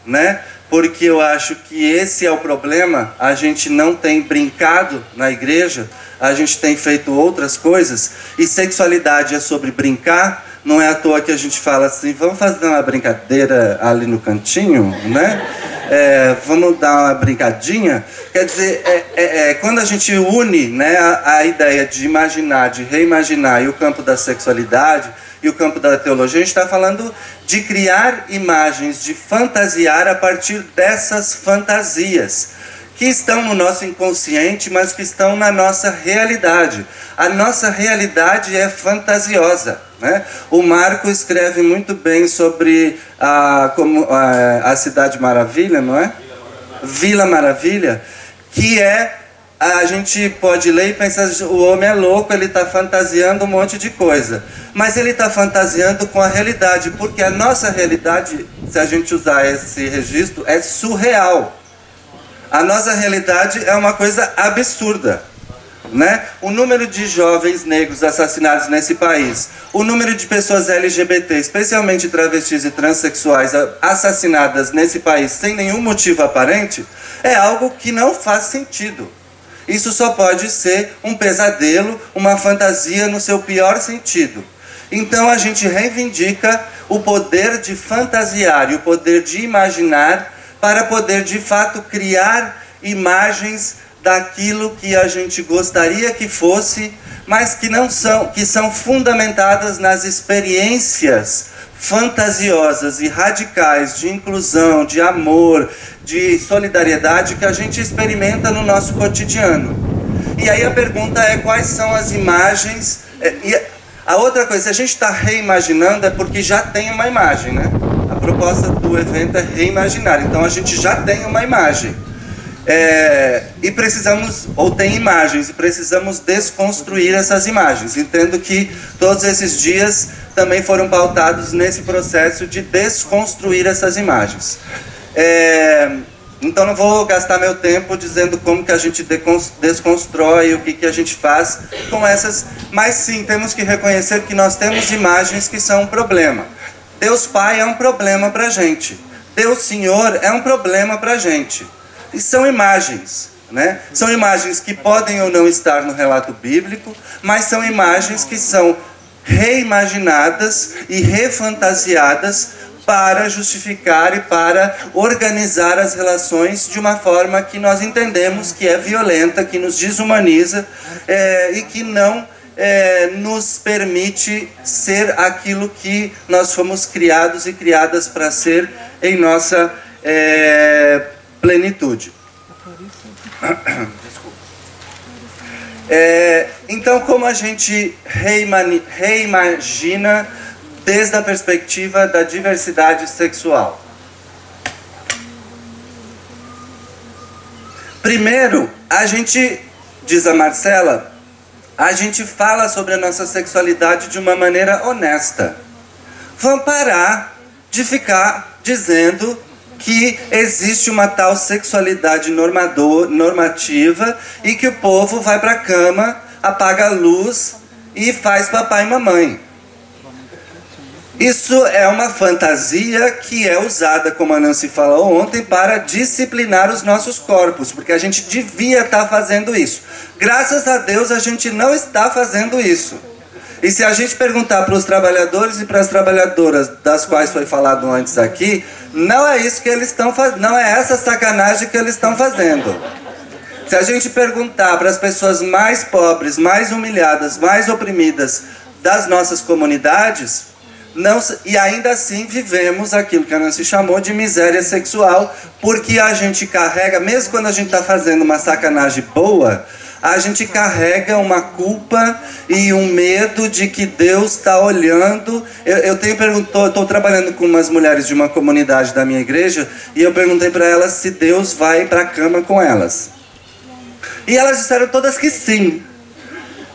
né? Porque eu acho que esse é o problema. A gente não tem brincado na igreja, a gente tem feito outras coisas, e sexualidade é sobre brincar. Não é à toa que a gente fala assim, vamos fazer uma brincadeira ali no cantinho, né? É, vamos dar uma brincadinha. Quer dizer, é, é, é quando a gente une né, a, a ideia de imaginar, de reimaginar e o campo da sexualidade, e o campo da teologia, a gente está falando de criar imagens, de fantasiar a partir dessas fantasias que estão no nosso inconsciente, mas que estão na nossa realidade. A nossa realidade é fantasiosa. Né? O Marco escreve muito bem sobre a, como, a, a Cidade Maravilha, não é? Vila Maravilha, que é a gente pode ler e pensar, o homem é louco, ele está fantasiando um monte de coisa. Mas ele está fantasiando com a realidade, porque a nossa realidade, se a gente usar esse registro, é surreal. A nossa realidade é uma coisa absurda. Né? O número de jovens negros assassinados nesse país, o número de pessoas LGBT, especialmente travestis e transexuais, assassinadas nesse país sem nenhum motivo aparente, é algo que não faz sentido. Isso só pode ser um pesadelo, uma fantasia no seu pior sentido. Então a gente reivindica o poder de fantasiar e o poder de imaginar para poder de fato criar imagens daquilo que a gente gostaria que fosse, mas que não são, que são fundamentadas nas experiências fantasiosas e radicais de inclusão, de amor, de solidariedade que a gente experimenta no nosso cotidiano. E aí a pergunta é quais são as imagens. É, a outra coisa, se a gente está reimaginando é porque já tem uma imagem, né? A proposta do evento é reimaginar, então a gente já tem uma imagem. É, e precisamos, ou tem imagens, e precisamos desconstruir essas imagens. Entendo que todos esses dias também foram pautados nesse processo de desconstruir essas imagens. É, então não vou gastar meu tempo dizendo como que a gente desconstrói, o que, que a gente faz com essas, mas sim, temos que reconhecer que nós temos imagens que são um problema. Deus Pai é um problema para a gente. Deus Senhor é um problema para a gente. E são imagens, né? São imagens que podem ou não estar no relato bíblico, mas são imagens que são reimaginadas e refantasiadas para justificar e para organizar as relações de uma forma que nós entendemos que é violenta, que nos desumaniza é, e que não é, nos permite ser aquilo que nós fomos criados e criadas para ser em nossa é, plenitude. É, então, como a gente reimagina desde a perspectiva da diversidade sexual? Primeiro, a gente, diz a Marcela, a gente fala sobre a nossa sexualidade de uma maneira honesta. Vamos parar de ficar dizendo que existe uma tal sexualidade normador, normativa e que o povo vai para a cama, apaga a luz e faz papai e mamãe. Isso é uma fantasia que é usada, como a Nancy falou ontem, para disciplinar os nossos corpos, porque a gente devia estar fazendo isso. Graças a Deus a gente não está fazendo isso. E se a gente perguntar para os trabalhadores e para as trabalhadoras, das quais foi falado antes aqui, não é isso que eles estão fazendo, não é essa sacanagem que eles estão fazendo. Se a gente perguntar para as pessoas mais pobres, mais humilhadas, mais oprimidas das nossas comunidades, não, e ainda assim vivemos aquilo que a Nancy chamou de miséria sexual, porque a gente carrega, mesmo quando a gente está fazendo uma sacanagem boa, a gente carrega uma culpa e um medo de que Deus está olhando. Eu, eu tenho perguntou, estou trabalhando com umas mulheres de uma comunidade da minha igreja e eu perguntei para elas se Deus vai para a cama com elas. E elas disseram todas que sim.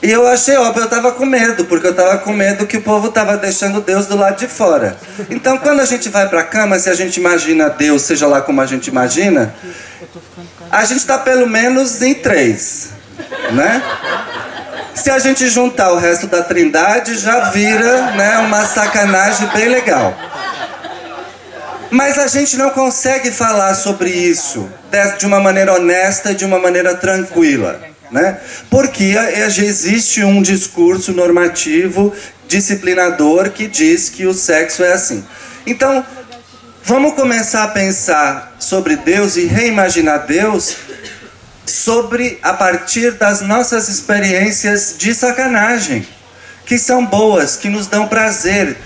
E eu achei óbvio, eu estava com medo, porque eu estava com medo que o povo estava deixando Deus do lado de fora. Então, quando a gente vai para a cama, se a gente imagina Deus, seja lá como a gente imagina, a gente está pelo menos em três, né? Se a gente juntar o resto da trindade, já vira né, uma sacanagem bem legal. Mas a gente não consegue falar sobre isso de uma maneira honesta, de uma maneira tranquila. Né? Porque existe um discurso normativo, disciplinador, que diz que o sexo é assim. Então, vamos começar a pensar sobre Deus e reimaginar Deus sobre a partir das nossas experiências de sacanagem, que são boas, que nos dão prazer,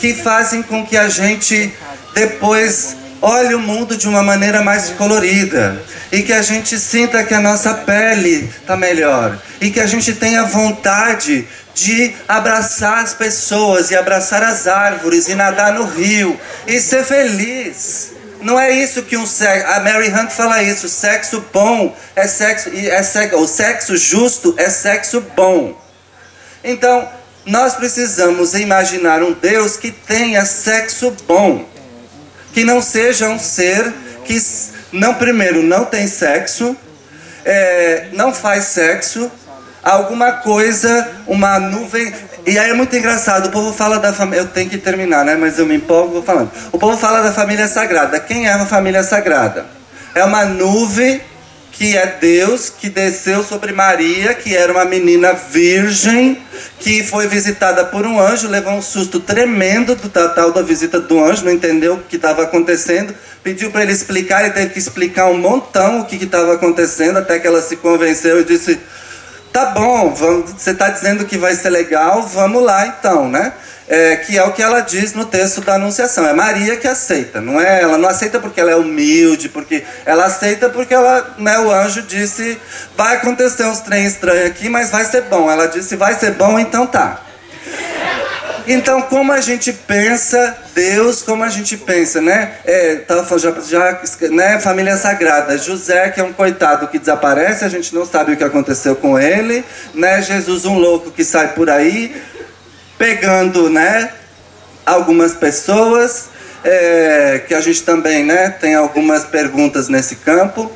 que fazem com que a gente depois olhe o mundo de uma maneira mais colorida e que a gente sinta que a nossa pele está melhor e que a gente tenha vontade de abraçar as pessoas e abraçar as árvores e nadar no rio e ser feliz. Não é isso que um sexo. A Mary Hunt fala isso. Sexo bom é sexo. É sexo o sexo justo é sexo bom. Então, nós precisamos imaginar um Deus que tenha sexo bom. Que não seja um ser que, não primeiro, não tem sexo, é, não faz sexo, alguma coisa, uma nuvem. E aí é muito engraçado, o povo fala da família. Eu tenho que terminar, né? Mas eu me empolgo vou falando. O povo fala da família sagrada. Quem é a família sagrada? É uma nuvem que é Deus que desceu sobre Maria, que era uma menina virgem, que foi visitada por um anjo, levou um susto tremendo do tal da visita do anjo, não entendeu o que estava acontecendo, pediu para ele explicar, ele teve que explicar um montão o que estava acontecendo, até que ela se convenceu e disse: Tá bom, vamos, você está dizendo que vai ser legal, vamos lá então, né? É, que é o que ela diz no texto da Anunciação. É Maria que aceita, não é? Ela não aceita porque ela é humilde, porque ela aceita porque ela, né, o anjo disse, vai acontecer uns trem estranhos aqui, mas vai ser bom. Ela disse, vai ser bom, então tá. Então, como a gente pensa Deus, como a gente pensa, né? É, falando já, já, né? Família Sagrada. José, que é um coitado que desaparece, a gente não sabe o que aconteceu com ele, né? Jesus, um louco que sai por aí, pegando, né? Algumas pessoas, é, que a gente também, né? Tem algumas perguntas nesse campo,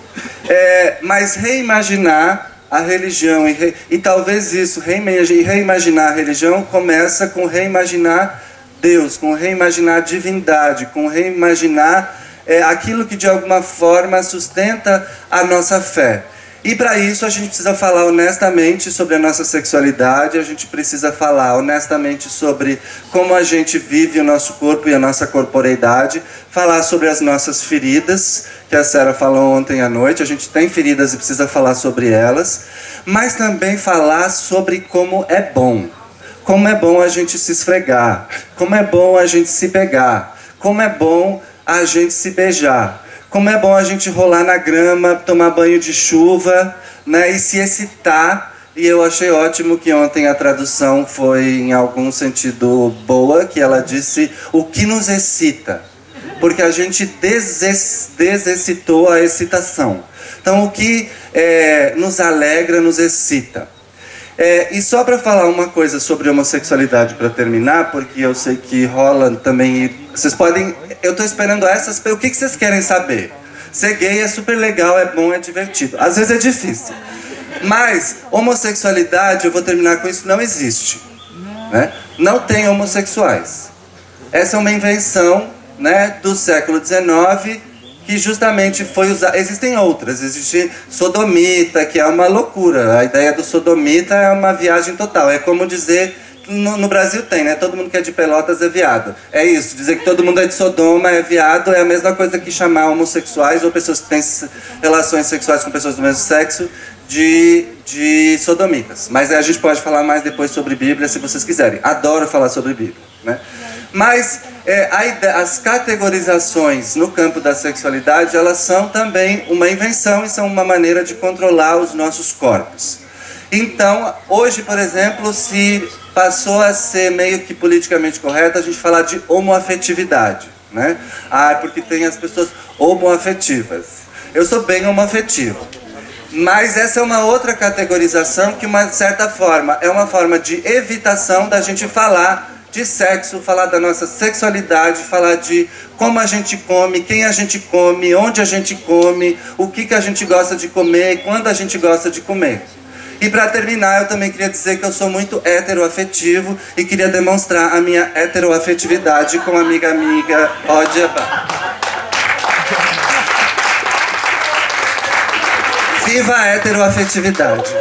é, mas reimaginar a religião. E, re, e talvez isso, reimaginar a religião, começa com reimaginar Deus, com reimaginar a divindade, com reimaginar é, aquilo que de alguma forma sustenta a nossa fé. E para isso a gente precisa falar honestamente sobre a nossa sexualidade, a gente precisa falar honestamente sobre como a gente vive o nosso corpo e a nossa corporeidade, falar sobre as nossas feridas, que a Sara falou ontem à noite, a gente tem feridas e precisa falar sobre elas, mas também falar sobre como é bom. Como é bom a gente se esfregar, como é bom a gente se pegar, como é bom a gente se beijar como é bom a gente rolar na grama, tomar banho de chuva, né, e se excitar. E eu achei ótimo que ontem a tradução foi em algum sentido boa, que ela disse o que nos excita, porque a gente desex, desexcitou a excitação. Então o que é, nos alegra, nos excita. É, e só para falar uma coisa sobre homossexualidade para terminar, porque eu sei que rola também. Vocês podem. Eu estou esperando essas. O que, que vocês querem saber? Ser gay é super legal, é bom, é divertido. Às vezes é difícil. Mas homossexualidade, eu vou terminar com isso, não existe. Né? Não tem homossexuais. Essa é uma invenção né, do século XIX que justamente foi usada. Existem outras, existe sodomita, que é uma loucura. A ideia do sodomita é uma viagem total. É como dizer. No, no, Brasil tem, né? Todo mundo que é de Pelotas é viado. É isso, dizer que todo mundo é de Sodoma é viado é a mesma coisa que chamar homossexuais ou pessoas que têm relações sexuais com pessoas do mesmo sexo de, de sodomitas. Mas a gente pode falar mais depois sobre Bíblia se vocês quiserem. Adoro falar sobre Bíblia, né? Mas é, as categorizações no campo da sexualidade, elas são também uma invenção e são uma maneira de controlar os nossos corpos. Então, hoje, por exemplo, se passou a ser meio que politicamente correto a gente falar de homoafetividade, né? Ah, porque tem as pessoas homoafetivas. Eu sou bem homoafetivo. Mas essa é uma outra categorização que, de certa forma, é uma forma de evitação da gente falar de sexo, falar da nossa sexualidade, falar de como a gente come, quem a gente come, onde a gente come, o que, que a gente gosta de comer, e quando a gente gosta de comer. E para terminar, eu também queria dizer que eu sou muito heteroafetivo e queria demonstrar a minha heteroafetividade com a amiga amiga Odia. Viva a heteroafetividade!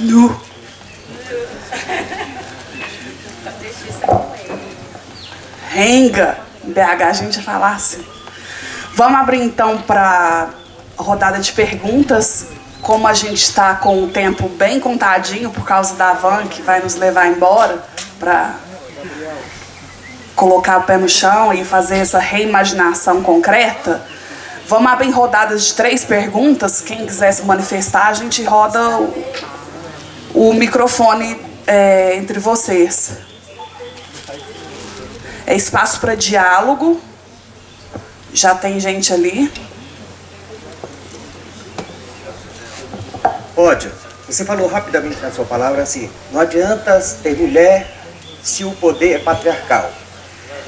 Nu. Renga. Em BH a gente ia falar assim. Vamos abrir então para rodada de perguntas. Como a gente está com o tempo bem contadinho por causa da van que vai nos levar embora para colocar o pé no chão e fazer essa reimaginação concreta, vamos abrir rodadas de três perguntas. Quem quiser se manifestar, a gente roda o, microfone é, entre vocês. É espaço para diálogo. Já tem gente ali. Pode. Você falou rapidamente na sua palavra assim: não adianta ter mulher se o poder é patriarcal.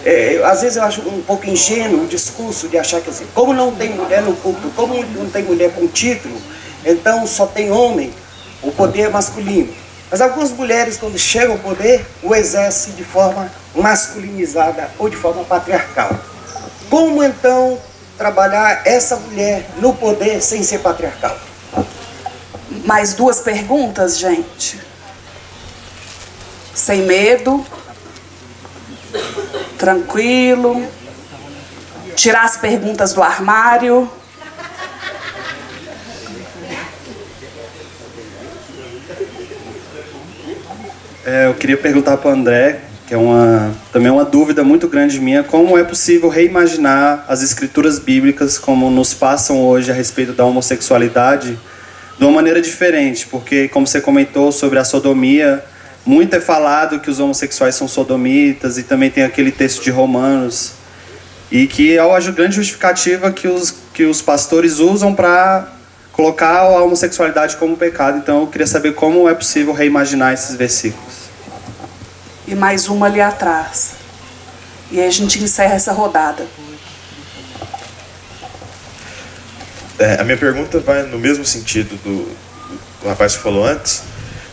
É, às vezes eu acho um pouco ingênuo o discurso de achar que assim, como não tem mulher no público, como não tem mulher com título, então só tem homem, o poder masculino. Mas algumas mulheres, quando chegam ao poder, o exercem de forma masculinizada ou de forma patriarcal. Como então trabalhar essa mulher no poder sem ser patriarcal? Mais duas perguntas, gente. Sem medo. Tranquilo. Tirar as perguntas do armário. É, eu queria perguntar para o André, que é uma, também uma dúvida muito grande minha, como é possível reimaginar as escrituras bíblicas como nos passam hoje a respeito da homossexualidade de uma maneira diferente, porque como você comentou sobre a sodomia, muito é falado que os homossexuais são sodomitas e também tem aquele texto de Romanos e que é a grande justificativa que os, que os pastores usam para colocar a homossexualidade como pecado. Então eu queria saber como é possível reimaginar esses versículos. E mais uma ali atrás. E aí a gente encerra essa rodada. É, a minha pergunta vai no mesmo sentido do, do rapaz que falou antes.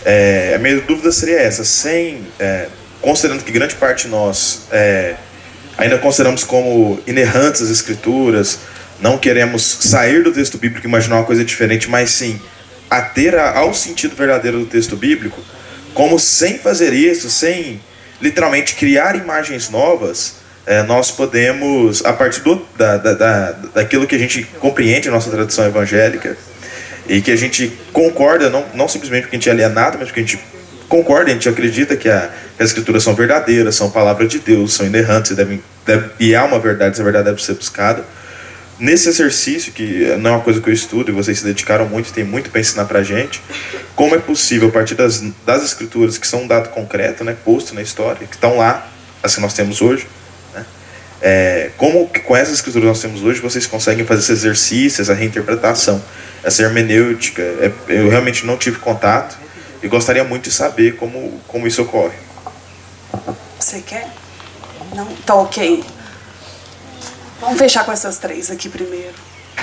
É, a minha dúvida seria essa: sem, é, considerando que grande parte de nós é, ainda consideramos como inerrantes as escrituras, não queremos sair do texto bíblico e imaginar uma coisa diferente, mas sim ater ao sentido verdadeiro do texto bíblico, como sem fazer isso, sem literalmente criar imagens novas, é, nós podemos, a partir do, da, da, da, daquilo que a gente compreende a nossa tradição evangélica e que a gente concorda, não, não simplesmente porque a gente é alienado, mas porque a gente concorda, a gente acredita que, a, que as escrituras são verdadeiras, são palavras de Deus, são inerrantes devem, deve, e há uma verdade, essa verdade deve ser buscada nesse exercício, que não é uma coisa que eu estudo e vocês se dedicaram muito, tem muito para ensinar para gente, como é possível, a partir das, das escrituras, que são um dado concreto, né, posto na história, que estão lá, as que nós temos hoje, né, é, como que com essas escrituras que nós temos hoje, vocês conseguem fazer esse exercício, essa reinterpretação, essa hermenêutica. É, eu realmente não tive contato e gostaria muito de saber como, como isso ocorre. Você quer? Não? Tá ok. Vamos fechar com essas três aqui primeiro.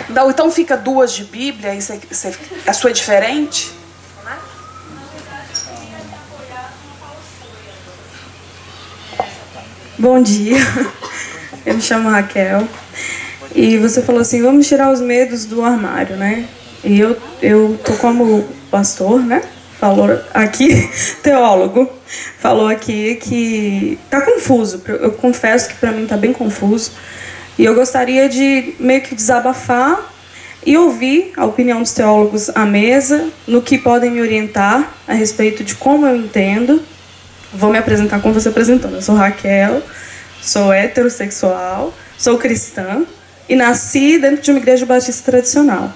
Não, então fica duas de Bíblia, a sua é diferente? Bom dia, eu me chamo Raquel. E você falou assim, vamos tirar os medos do armário, né? E eu, eu tô como pastor, né? Falou aqui, teólogo, falou aqui que tá confuso. Eu confesso que para mim tá bem confuso e eu gostaria de meio que desabafar e ouvir a opinião dos teólogos à mesa, no que podem me orientar a respeito de como eu entendo. Vou me apresentar como você apresentou. Eu sou Raquel, sou heterossexual, sou cristã e nasci dentro de uma igreja batista tradicional.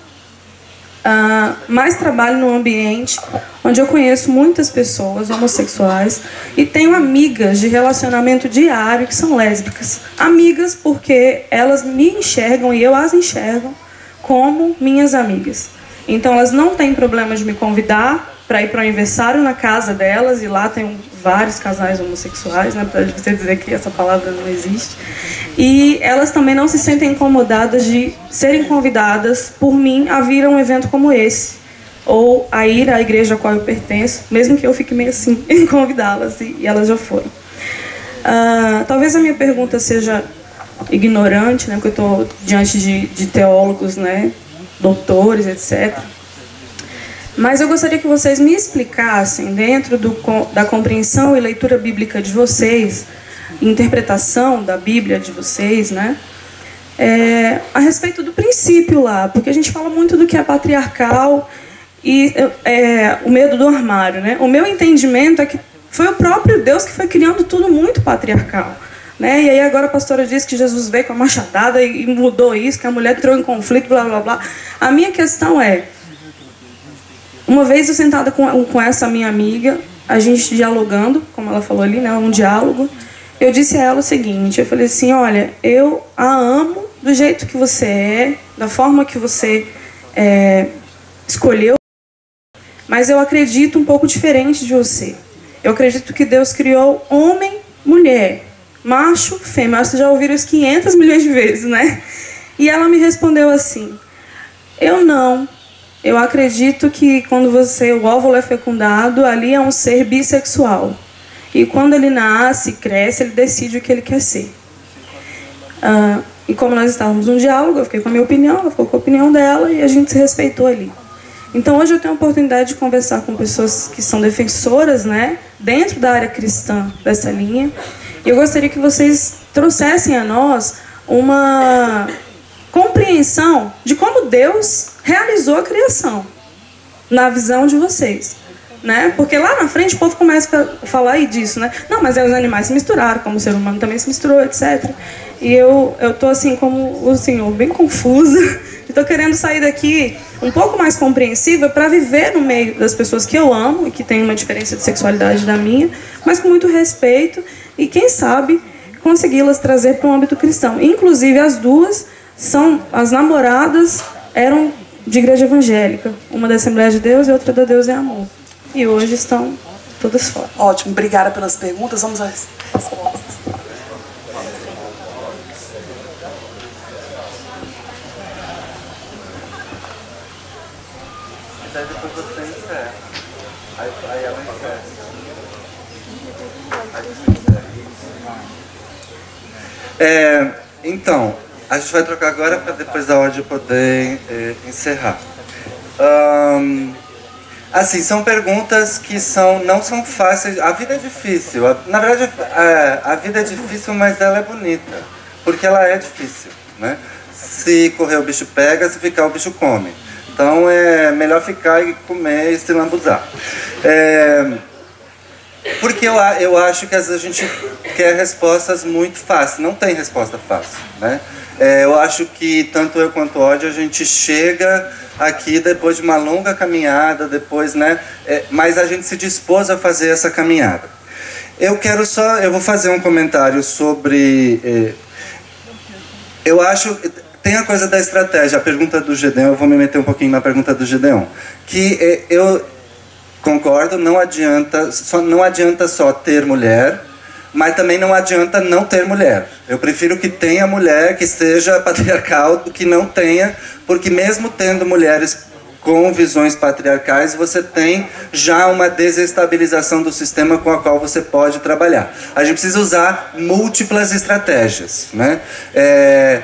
Uh, mas trabalho num ambiente onde eu conheço muitas pessoas homossexuais e tenho amigas de relacionamento diário que são lésbicas. Amigas porque elas me enxergam e eu as enxergo como minhas amigas. Então elas não têm problema de me convidar para ir para o aniversário na casa delas e lá tem vários casais homossexuais, né, para você dizer que essa palavra não existe. E elas também não se sentem incomodadas de serem convidadas por mim a vir a um evento como esse ou a ir à igreja a qual eu pertenço, mesmo que eu fique meio assim em convidá-las e, e elas já foram. Ah, talvez a minha pergunta seja ignorante, né, porque eu estou diante de, de teólogos, né, doutores, etc. Mas eu gostaria que vocês me explicassem, dentro do, da compreensão e leitura bíblica de vocês, interpretação da Bíblia de vocês, né? É, a respeito do princípio lá, porque a gente fala muito do que é patriarcal e é, o medo do armário, né? O meu entendimento é que foi o próprio Deus que foi criando tudo muito patriarcal. Né? E aí agora a pastora diz que Jesus veio com a machadada e mudou isso, que a mulher entrou em conflito, blá blá blá. A minha questão é, uma vez eu sentada com, com essa minha amiga, a gente dialogando, como ela falou ali, né, um diálogo, eu disse a ela o seguinte, eu falei assim, olha, eu a amo do jeito que você é, da forma que você é, escolheu, mas eu acredito um pouco diferente de você. Eu acredito que Deus criou homem, mulher, macho, fêmea. Vocês já ouviram isso 500 milhões de vezes, né? E ela me respondeu assim: Eu não. Eu acredito que quando você, o óvulo é fecundado, ali é um ser bissexual. E quando ele nasce, cresce, ele decide o que ele quer ser. Ah, e como nós estávamos num diálogo, eu fiquei com a minha opinião, ela ficou com a opinião dela e a gente se respeitou ali. Então hoje eu tenho a oportunidade de conversar com pessoas que são defensoras, né, dentro da área cristã dessa linha. E eu gostaria que vocês trouxessem a nós uma compreensão de como Deus realizou a criação na visão de vocês. Né? Porque lá na frente o povo começa a falar aí disso, né? Não, mas aí os animais se misturaram, como o ser humano também se misturou, etc. E eu eu tô assim como o senhor, bem confusa. Estou querendo sair daqui um pouco mais compreensiva para viver no meio das pessoas que eu amo e que têm uma diferença de sexualidade da minha, mas com muito respeito e quem sabe consegui-las trazer para o âmbito cristão. Inclusive as duas são as namoradas eram de igreja evangélica, uma da Assembleia de Deus e outra da Deus é Amor. E hoje estão todas fora. Ótimo, obrigada pelas perguntas. Vamos às respostas. É, então, a gente vai trocar agora para depois da hora de poder é, encerrar. Ahn, assim, são perguntas que são, não são fáceis. A vida é difícil. A- Na verdade, é, a vida é difícil, mas ela é bonita. Porque ela é difícil. Né? Se correr o bicho pega, se ficar o bicho come. Então é melhor ficar e comer e se lambuzar. É, porque eu, a- eu acho que às vezes a gente quer respostas muito fáceis. Não tem resposta fácil, né? É, eu acho que tanto eu quanto o ódio a gente chega aqui depois de uma longa caminhada, depois, né? É, mas a gente se dispôs a fazer essa caminhada. Eu quero só, eu vou fazer um comentário sobre. eh, eu acho. Tem a coisa da estratégia, a pergunta do Gedeon, eu vou me meter um pouquinho na pergunta do Gedeon. Que eh, eu concordo, não adianta, só, não adianta só ter mulher, mas também não adianta não ter mulher. Eu prefiro que tenha mulher que seja patriarcal do que não tenha, porque mesmo tendo mulheres com visões patriarcais, você tem já uma desestabilização do sistema com a qual você pode trabalhar. A gente precisa usar múltiplas estratégias, né? É,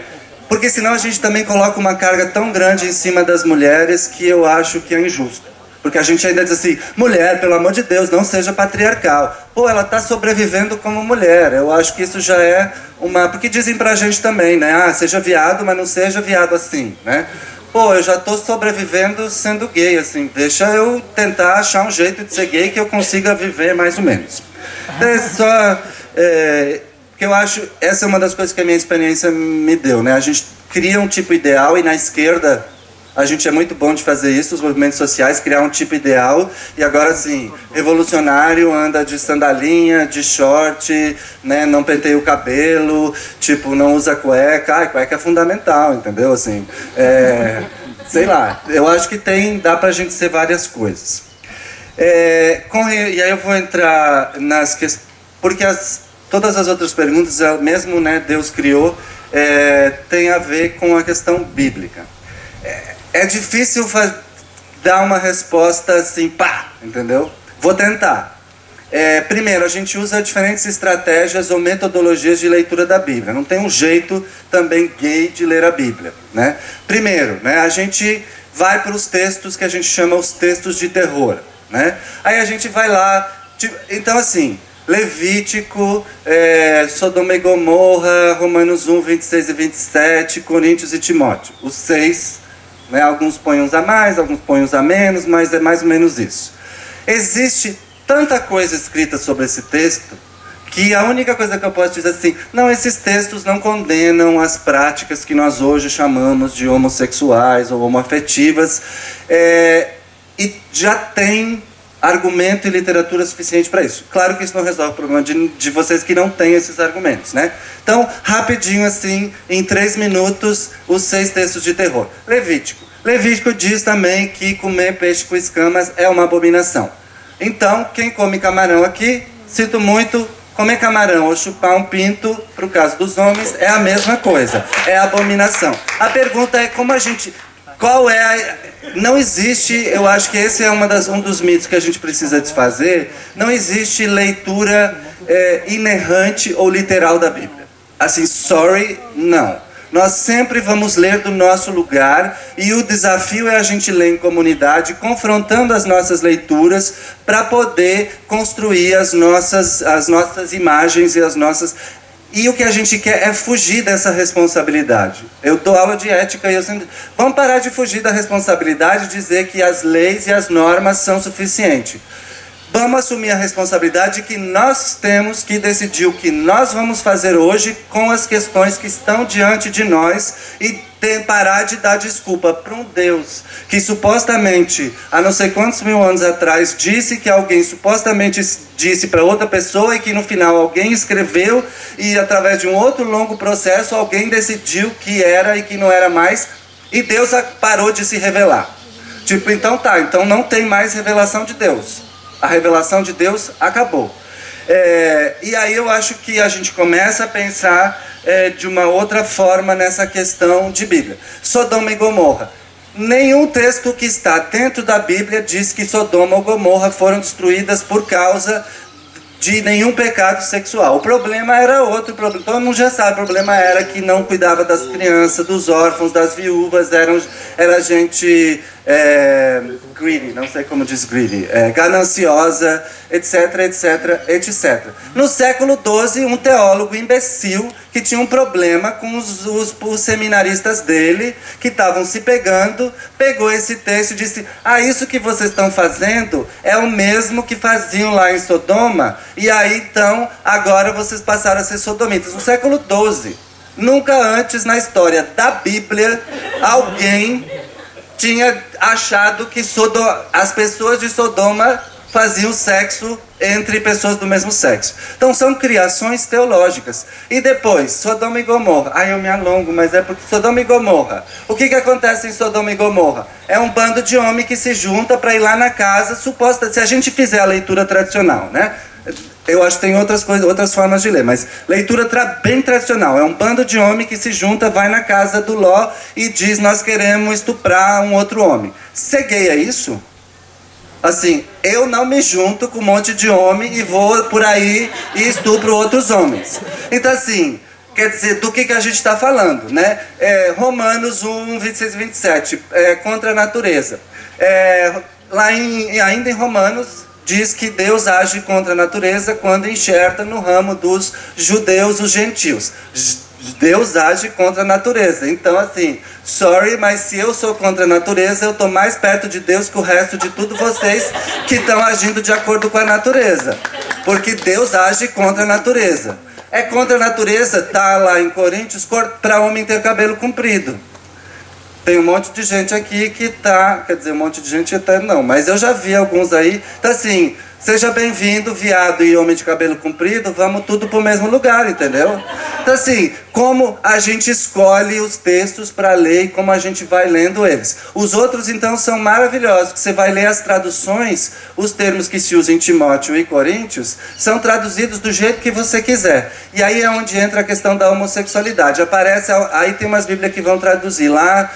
porque senão a gente também coloca uma carga tão grande em cima das mulheres que eu acho que é injusto. Porque a gente ainda diz assim, mulher, pelo amor de Deus, não seja patriarcal. Pô, ela está sobrevivendo como mulher. Eu acho que isso já é uma. Porque dizem pra gente também, né? Ah, seja viado, mas não seja viado assim, né? Pô, eu já tô sobrevivendo sendo gay, assim. Deixa eu tentar achar um jeito de ser gay que eu consiga viver mais ou menos. É só. É, eu acho, essa é uma das coisas que a minha experiência me deu, né? A gente cria um tipo ideal e na esquerda a gente é muito bom de fazer isso, os movimentos sociais, criar um tipo ideal. E agora, assim, revolucionário anda de sandalinha, de short, né, não penteia o cabelo, tipo, não usa cueca. Ai, cueca é fundamental, entendeu? Assim, é, sei lá, eu acho que tem, dá pra gente ser várias coisas. É, com, e aí eu vou entrar nas questões, porque as, todas as outras perguntas, é, mesmo né, Deus criou, é, tem a ver com a questão bíblica. É, é difícil dar uma resposta assim, pá, entendeu? Vou tentar. É, primeiro, a gente usa diferentes estratégias ou metodologias de leitura da Bíblia. Não tem um jeito também gay de ler a Bíblia. Né? Primeiro, né, a gente vai para os textos que a gente chama os textos de terror. Né? Aí a gente vai lá. Tipo, então, assim, Levítico, é, Sodoma e Gomorra, Romanos 1, 26 e 27, Coríntios e Timóteo. Os seis, né, alguns põem uns a mais, alguns põem uns a menos, mas é mais ou menos isso. Existe tanta coisa escrita sobre esse texto que a única coisa que eu posso dizer é assim, não, esses textos não condenam as práticas que nós hoje chamamos de homossexuais ou homoafetivas, é, e já tem argumento e literatura suficiente para isso. Claro que isso não resolve o problema de, de vocês que não têm esses argumentos, né? Então, rapidinho assim, em três minutos, os seis textos de terror. Levítico. Levítico diz também que comer peixe com escamas é uma abominação. Então, quem come camarão aqui, sinto muito, comer camarão ou chupar um pinto, para o caso dos homens, é a mesma coisa. É abominação. A pergunta é como a gente. Qual é a. Não existe, eu acho que esse é uma das, um dos mitos que a gente precisa desfazer. Não existe leitura é, inerrante ou literal da Bíblia. Assim, sorry, não. Nós sempre vamos ler do nosso lugar e o desafio é a gente ler em comunidade, confrontando as nossas leituras para poder construir as nossas, as nossas imagens e as nossas. E o que a gente quer é fugir dessa responsabilidade. Eu dou aula de ética e eu sempre. Vamos parar de fugir da responsabilidade de dizer que as leis e as normas são suficientes. Vamos assumir a responsabilidade que nós temos que decidir o que nós vamos fazer hoje com as questões que estão diante de nós e ter, parar de dar desculpa para um Deus que supostamente, há não sei quantos mil anos atrás, disse que alguém supostamente disse para outra pessoa e que no final alguém escreveu e através de um outro longo processo alguém decidiu que era e que não era mais e Deus parou de se revelar. Tipo, então tá, então não tem mais revelação de Deus a revelação de Deus acabou. É, e aí eu acho que a gente começa a pensar é, de uma outra forma nessa questão de Bíblia. Sodoma e Gomorra. Nenhum texto que está dentro da Bíblia diz que Sodoma ou Gomorra foram destruídas por causa de nenhum pecado sexual. O problema era outro, todo mundo já sabe, o problema era que não cuidava das crianças, dos órfãos, das viúvas, eram, era gente é, greedy, não sei como diz greedy, é, gananciosa, etc, etc, etc. No século XII, um teólogo imbecil que tinha um problema com os, os, os seminaristas dele, que estavam se pegando, pegou esse texto e disse: Ah, isso que vocês estão fazendo é o mesmo que faziam lá em Sodoma, e aí então, agora vocês passaram a ser sodomitas. No século XII. Nunca antes na história da Bíblia alguém tinha achado que as pessoas de Sodoma faziam sexo entre pessoas do mesmo sexo. Então são criações teológicas. E depois, Sodoma e Gomorra. Ai, eu me alongo, mas é porque Sodoma e Gomorra. O que, que acontece em Sodoma e Gomorra? É um bando de homem que se junta para ir lá na casa, suposta, se a gente fizer a leitura tradicional, né? Eu acho que tem outras coisas, outras formas de ler, mas leitura tra bem tradicional. É um bando de homem que se junta, vai na casa do Ló e diz: Nós queremos estuprar um outro homem. Gay é isso? Assim, eu não me junto com um monte de homem e vou por aí e estupro outros homens. Então, assim, quer dizer, do que, que a gente está falando, né? É, Romanos 1, 26 e 27, é, contra a natureza. É, lá em, ainda em Romanos, diz que Deus age contra a natureza quando enxerta no ramo dos judeus os gentios. Deus age contra a natureza. Então, assim, sorry, mas se eu sou contra a natureza, eu estou mais perto de Deus que o resto de tudo vocês que estão agindo de acordo com a natureza. Porque Deus age contra a natureza. É contra a natureza, tá lá em Coríntios, para homem ter cabelo comprido. Tem um monte de gente aqui que tá, quer dizer, um monte de gente até não, mas eu já vi alguns aí. Então assim, seja bem-vindo, viado e homem de cabelo comprido, vamos tudo pro mesmo lugar, entendeu? Então assim, como a gente escolhe os textos para ler e como a gente vai lendo eles. Os outros então são maravilhosos, você vai ler as traduções, os termos que se usam em Timóteo e Coríntios, são traduzidos do jeito que você quiser. E aí é onde entra a questão da homossexualidade. Aparece, aí tem umas bíblias que vão traduzir lá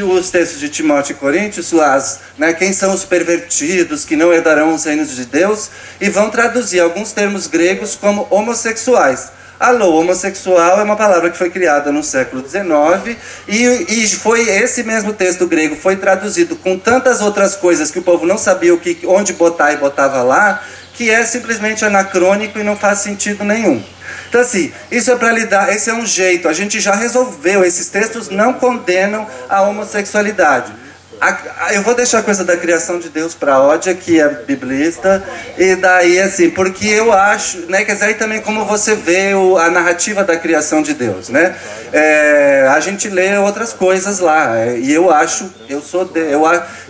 os textos de Timóteo e Coríntios, as, né, quem são os pervertidos que não herdarão os reinos de Deus, e vão traduzir alguns termos gregos como homossexuais. Alô, homossexual é uma palavra que foi criada no século XIX e, e foi esse mesmo texto grego foi traduzido com tantas outras coisas que o povo não sabia o que, onde botar e botava lá, que é simplesmente anacrônico e não faz sentido nenhum. Então, assim, isso é para lidar, esse é um jeito, a gente já resolveu, esses textos não condenam a homossexualidade. Eu vou deixar a coisa da criação de Deus para a Ódia, que é biblista, e daí, assim, porque eu acho, né, quer dizer, aí também como você vê o, a narrativa da criação de Deus, né? É, a gente lê outras coisas lá, é, e eu acho, eu sou, de, eu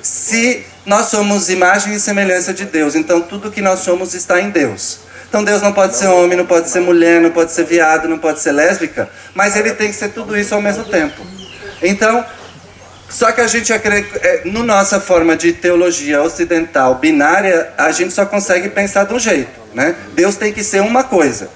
se nós somos imagem e semelhança de Deus, então tudo que nós somos está em Deus. Então Deus não pode ser homem, não pode ser mulher, não pode ser viado, não pode ser lésbica, mas ele tem que ser tudo isso ao mesmo tempo. Então, só que a gente, é, no nossa forma de teologia ocidental binária, a gente só consegue pensar de um jeito, né? Deus tem que ser uma coisa.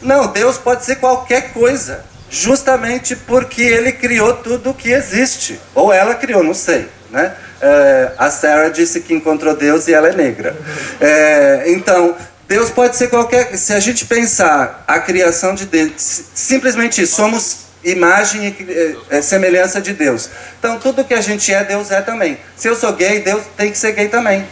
Não, Deus pode ser qualquer coisa, justamente porque Ele criou tudo o que existe, ou ela criou, não sei, né? É, a Sarah disse que encontrou Deus e ela é negra. É, então, Deus pode ser qualquer. Se a gente pensar a criação de Deus, simplesmente isso, somos imagem e é, semelhança de Deus. Então tudo que a gente é, Deus é também. Se eu sou gay, Deus tem que ser gay também.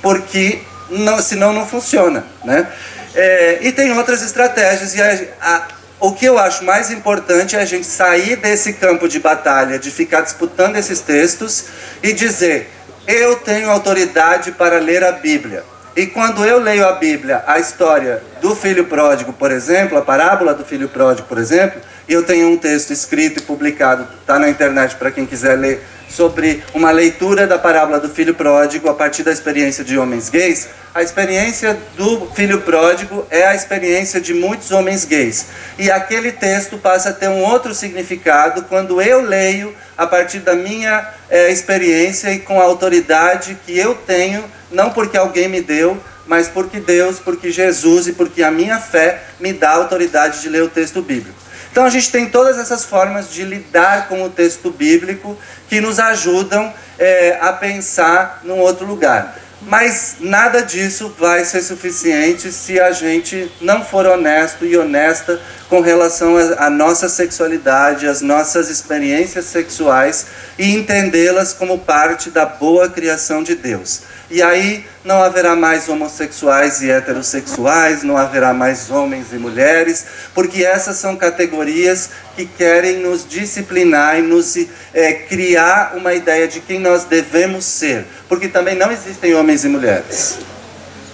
Porque não, senão não funciona. Né? É, e tem outras estratégias. E a, a, o que eu acho mais importante é a gente sair desse campo de batalha, de ficar disputando esses textos e dizer: eu tenho autoridade para ler a Bíblia. E quando eu leio a Bíblia, a história do filho pródigo, por exemplo, a parábola do filho pródigo, por exemplo, eu tenho um texto escrito e publicado, está na internet para quem quiser ler, sobre uma leitura da parábola do filho pródigo a partir da experiência de homens gays. A experiência do filho pródigo é a experiência de muitos homens gays. E aquele texto passa a ter um outro significado quando eu leio a partir da minha é, experiência e com a autoridade que eu tenho, não porque alguém me deu, mas porque Deus, porque Jesus e porque a minha fé me dá a autoridade de ler o texto bíblico. Então a gente tem todas essas formas de lidar com o texto bíblico que nos ajudam é, a pensar num outro lugar. Mas nada disso vai ser suficiente se a gente não for honesto e honesta com relação à nossa sexualidade, às nossas experiências sexuais e entendê-las como parte da boa criação de Deus. E aí não haverá mais homossexuais e heterossexuais, não haverá mais homens e mulheres, porque essas são categorias que querem nos disciplinar e nos é, criar uma ideia de quem nós devemos ser. Porque também não existem homens e mulheres.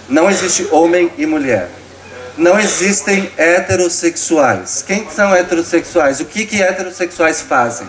Não existe homem e mulher. Não existem heterossexuais. Quem são heterossexuais? O que, que heterossexuais fazem?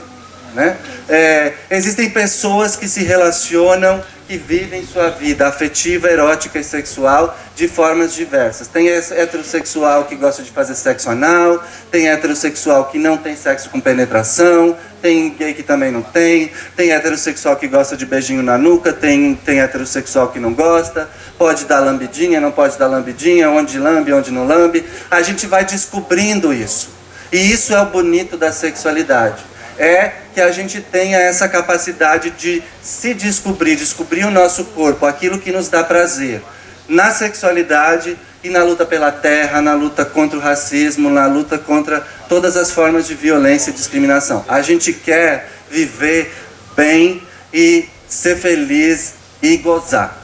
Né? É, existem pessoas que se relacionam que vivem sua vida afetiva, erótica e sexual de formas diversas. Tem heterossexual que gosta de fazer sexo anal, tem heterossexual que não tem sexo com penetração, tem gay que também não tem, tem heterossexual que gosta de beijinho na nuca, tem, tem heterossexual que não gosta, pode dar lambidinha, não pode dar lambidinha, onde lambe, onde não lambe. A gente vai descobrindo isso. E isso é o bonito da sexualidade é que a gente tenha essa capacidade de se descobrir, descobrir o nosso corpo, aquilo que nos dá prazer, na sexualidade e na luta pela terra, na luta contra o racismo, na luta contra todas as formas de violência e discriminação. A gente quer viver bem e ser feliz e gozar.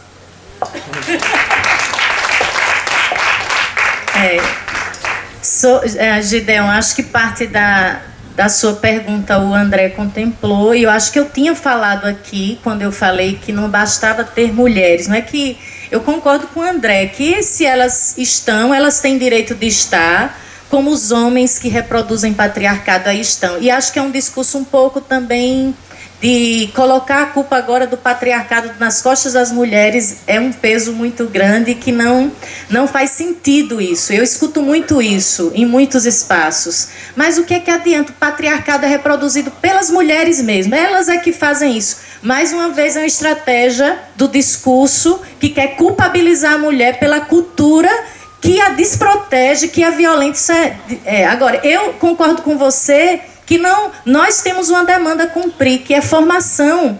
É, so, é, Gideon, acho que parte da, da sua pergunta o André contemplou e eu acho que eu tinha falado aqui quando eu falei que não bastava ter mulheres, não é que eu concordo com o André que se elas estão, elas têm direito de estar, como os homens que reproduzem patriarcado aí estão. E acho que é um discurso um pouco também de colocar a culpa agora do patriarcado nas costas das mulheres é um peso muito grande que não não faz sentido isso. Eu escuto muito isso em muitos espaços. Mas o que é que adianta? O patriarcado é reproduzido pelas mulheres mesmo. Elas é que fazem isso. Mais uma vez é uma estratégia do discurso que quer culpabilizar a mulher pela cultura que a desprotege, que a violência é. Agora, eu concordo com você que não nós temos uma demanda a cumprir, que é formação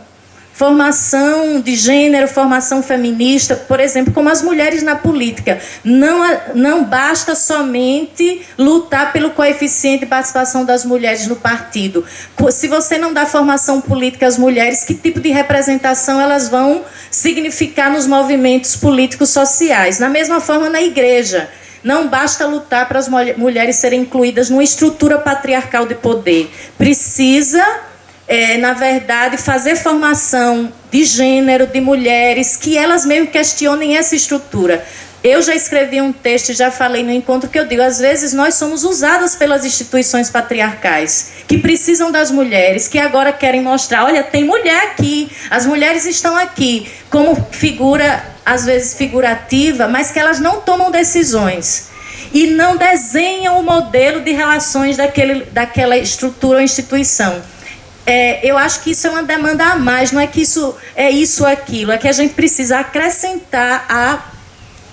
formação de gênero, formação feminista, por exemplo, como as mulheres na política. Não, não basta somente lutar pelo coeficiente de participação das mulheres no partido. Se você não dá formação política às mulheres, que tipo de representação elas vão significar nos movimentos políticos sociais? Na mesma forma, na igreja. Não basta lutar para as mulheres serem incluídas numa estrutura patriarcal de poder. Precisa é, na verdade, fazer formação de gênero, de mulheres, que elas mesmo questionem essa estrutura. Eu já escrevi um texto e já falei no encontro que eu digo, às vezes nós somos usadas pelas instituições patriarcais, que precisam das mulheres, que agora querem mostrar, olha, tem mulher aqui, as mulheres estão aqui, como figura, às vezes figurativa, mas que elas não tomam decisões e não desenham o modelo de relações daquele, daquela estrutura ou instituição. É, eu acho que isso é uma demanda a mais, não é que isso é isso ou aquilo, é que a gente precisa acrescentar a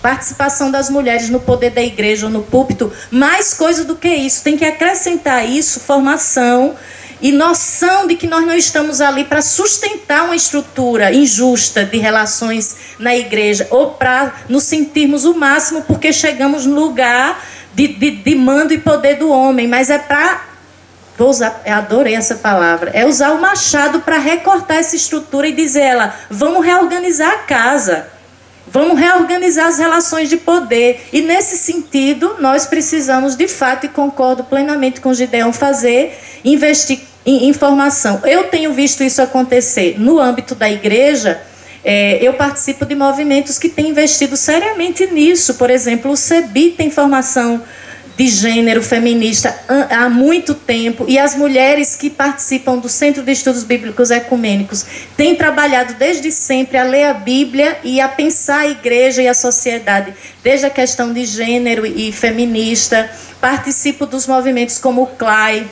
participação das mulheres no poder da igreja ou no púlpito, mais coisa do que isso, tem que acrescentar isso, formação e noção de que nós não estamos ali para sustentar uma estrutura injusta de relações na igreja ou para nos sentirmos o máximo porque chegamos no lugar de, de, de mando e poder do homem, mas é para vou usar, adorei essa palavra, é usar o machado para recortar essa estrutura e dizer ela, vamos reorganizar a casa. Vamos reorganizar as relações de poder. E nesse sentido, nós precisamos, de fato, e concordo plenamente com o Gideão, fazer, investir em informação. Eu tenho visto isso acontecer no âmbito da igreja. É, eu participo de movimentos que têm investido seriamente nisso. Por exemplo, o CEBI tem formação de gênero feminista há muito tempo e as mulheres que participam do Centro de Estudos Bíblicos Ecumênicos têm trabalhado desde sempre a ler a Bíblia e a pensar a igreja e a sociedade, desde a questão de gênero e feminista. Participo dos movimentos como o CLAI,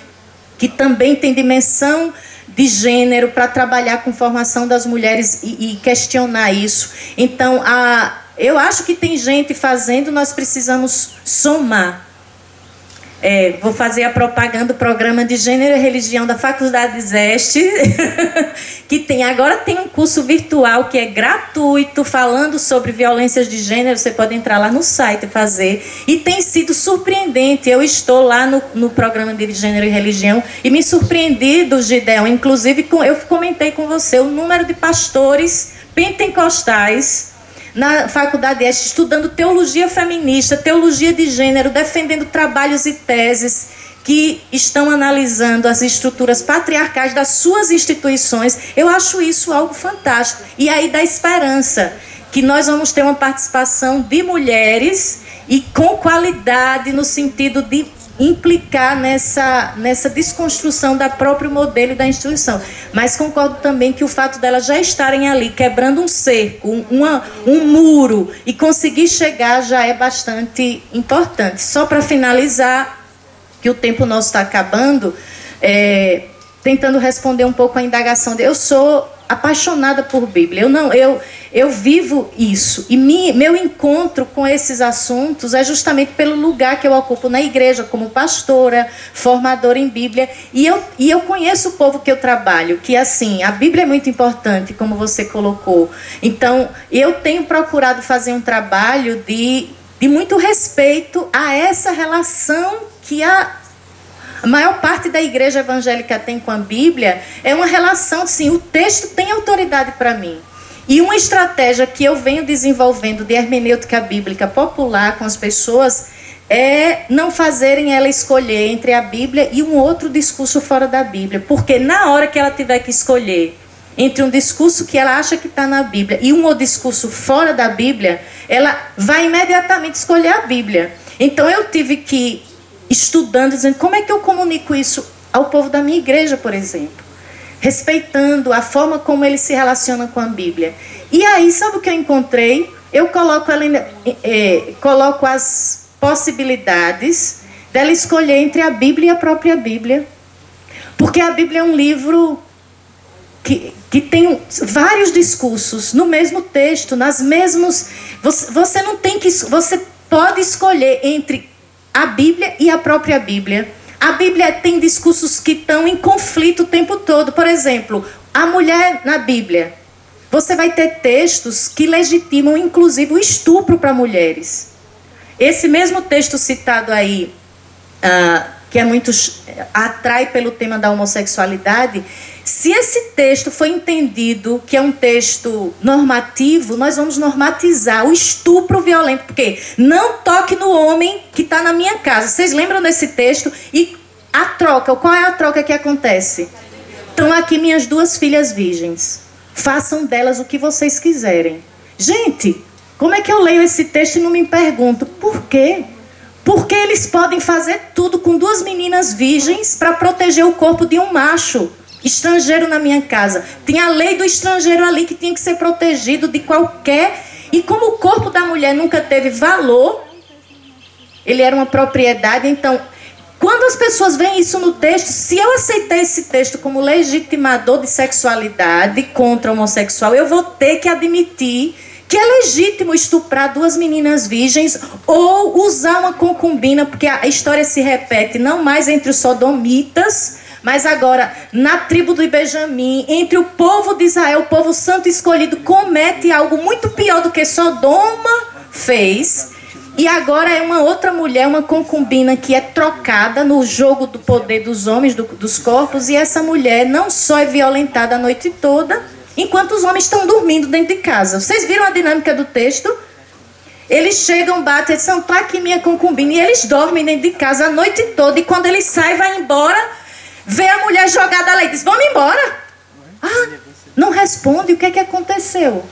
que também tem dimensão de gênero para trabalhar com formação das mulheres e, e questionar isso. Então, a, eu acho que tem gente fazendo, nós precisamos somar é, vou fazer a propaganda do programa de Gênero e Religião da Faculdade Zeste, que tem agora tem um curso virtual que é gratuito falando sobre violências de gênero. Você pode entrar lá no site e fazer. E tem sido surpreendente. Eu estou lá no, no programa de Gênero e Religião e me surpreendi do Gideon. Inclusive, com, eu comentei com você o número de pastores pentecostais na faculdade este, estudando teologia feminista, teologia de gênero, defendendo trabalhos e teses que estão analisando as estruturas patriarcais das suas instituições. Eu acho isso algo fantástico. E aí dá esperança que nós vamos ter uma participação de mulheres e com qualidade no sentido de implicar nessa, nessa desconstrução da próprio modelo da instituição. Mas concordo também que o fato delas já estarem ali quebrando um cerco, um, uma, um muro e conseguir chegar já é bastante importante. Só para finalizar, que o tempo nosso está acabando, é, tentando responder um pouco a indagação. De, eu sou apaixonada por Bíblia. Eu não, eu eu vivo isso. E mi, meu encontro com esses assuntos é justamente pelo lugar que eu ocupo na igreja, como pastora, formadora em Bíblia. E eu, e eu conheço o povo que eu trabalho, que assim, a Bíblia é muito importante, como você colocou. Então, eu tenho procurado fazer um trabalho de, de muito respeito a essa relação que a, a maior parte da igreja evangélica tem com a Bíblia é uma relação assim, o texto tem autoridade para mim. E uma estratégia que eu venho desenvolvendo de hermenêutica bíblica popular com as pessoas é não fazerem ela escolher entre a Bíblia e um outro discurso fora da Bíblia. Porque na hora que ela tiver que escolher entre um discurso que ela acha que está na Bíblia e um outro discurso fora da Bíblia, ela vai imediatamente escolher a Bíblia. Então eu tive que estudando, dizendo como é que eu comunico isso ao povo da minha igreja, por exemplo respeitando a forma como ele se relaciona com a Bíblia. E aí, sabe o que eu encontrei? Eu coloco, ela, é, coloco as possibilidades dela escolher entre a Bíblia e a própria Bíblia. Porque a Bíblia é um livro que, que tem vários discursos no mesmo texto, nas mesmos. Você, você não tem que. Você pode escolher entre a Bíblia e a própria Bíblia. A Bíblia tem discursos que estão em conflito o tempo todo. Por exemplo, a mulher na Bíblia. Você vai ter textos que legitimam, inclusive, o estupro para mulheres. Esse mesmo texto citado aí, ah, que é muito atrai pelo tema da homossexualidade, se esse texto foi entendido que é um texto normativo, nós vamos normatizar o estupro violento, porque não toque no homem que está na minha casa. Vocês lembram desse texto? E a troca, qual é a troca que acontece? Estão aqui minhas duas filhas virgens. Façam delas o que vocês quiserem. Gente, como é que eu leio esse texto e não me pergunto por quê? Porque eles podem fazer tudo com duas meninas virgens para proteger o corpo de um macho estrangeiro na minha casa. Tinha a lei do estrangeiro ali que tinha que ser protegido de qualquer. E como o corpo da mulher nunca teve valor, ele era uma propriedade. Então, quando as pessoas veem isso no texto, se eu aceitar esse texto como legitimador de sexualidade contra homossexual, eu vou ter que admitir que é legítimo estuprar duas meninas virgens ou usar uma concubina, porque a história se repete não mais entre os sodomitas, mas agora, na tribo do Benjamim, entre o povo de Israel, o povo santo escolhido, comete algo muito pior do que Sodoma fez. E agora é uma outra mulher, uma concubina, que é trocada no jogo do poder dos homens, do, dos corpos, e essa mulher não só é violentada a noite toda, enquanto os homens estão dormindo dentro de casa. Vocês viram a dinâmica do texto? Eles chegam, batem, são tá aqui minha concubina, e eles dormem dentro de casa a noite toda, e quando ele sai, vai embora Vê a mulher jogada lá e diz: Vamos embora. Ah, não responde o que, é que aconteceu.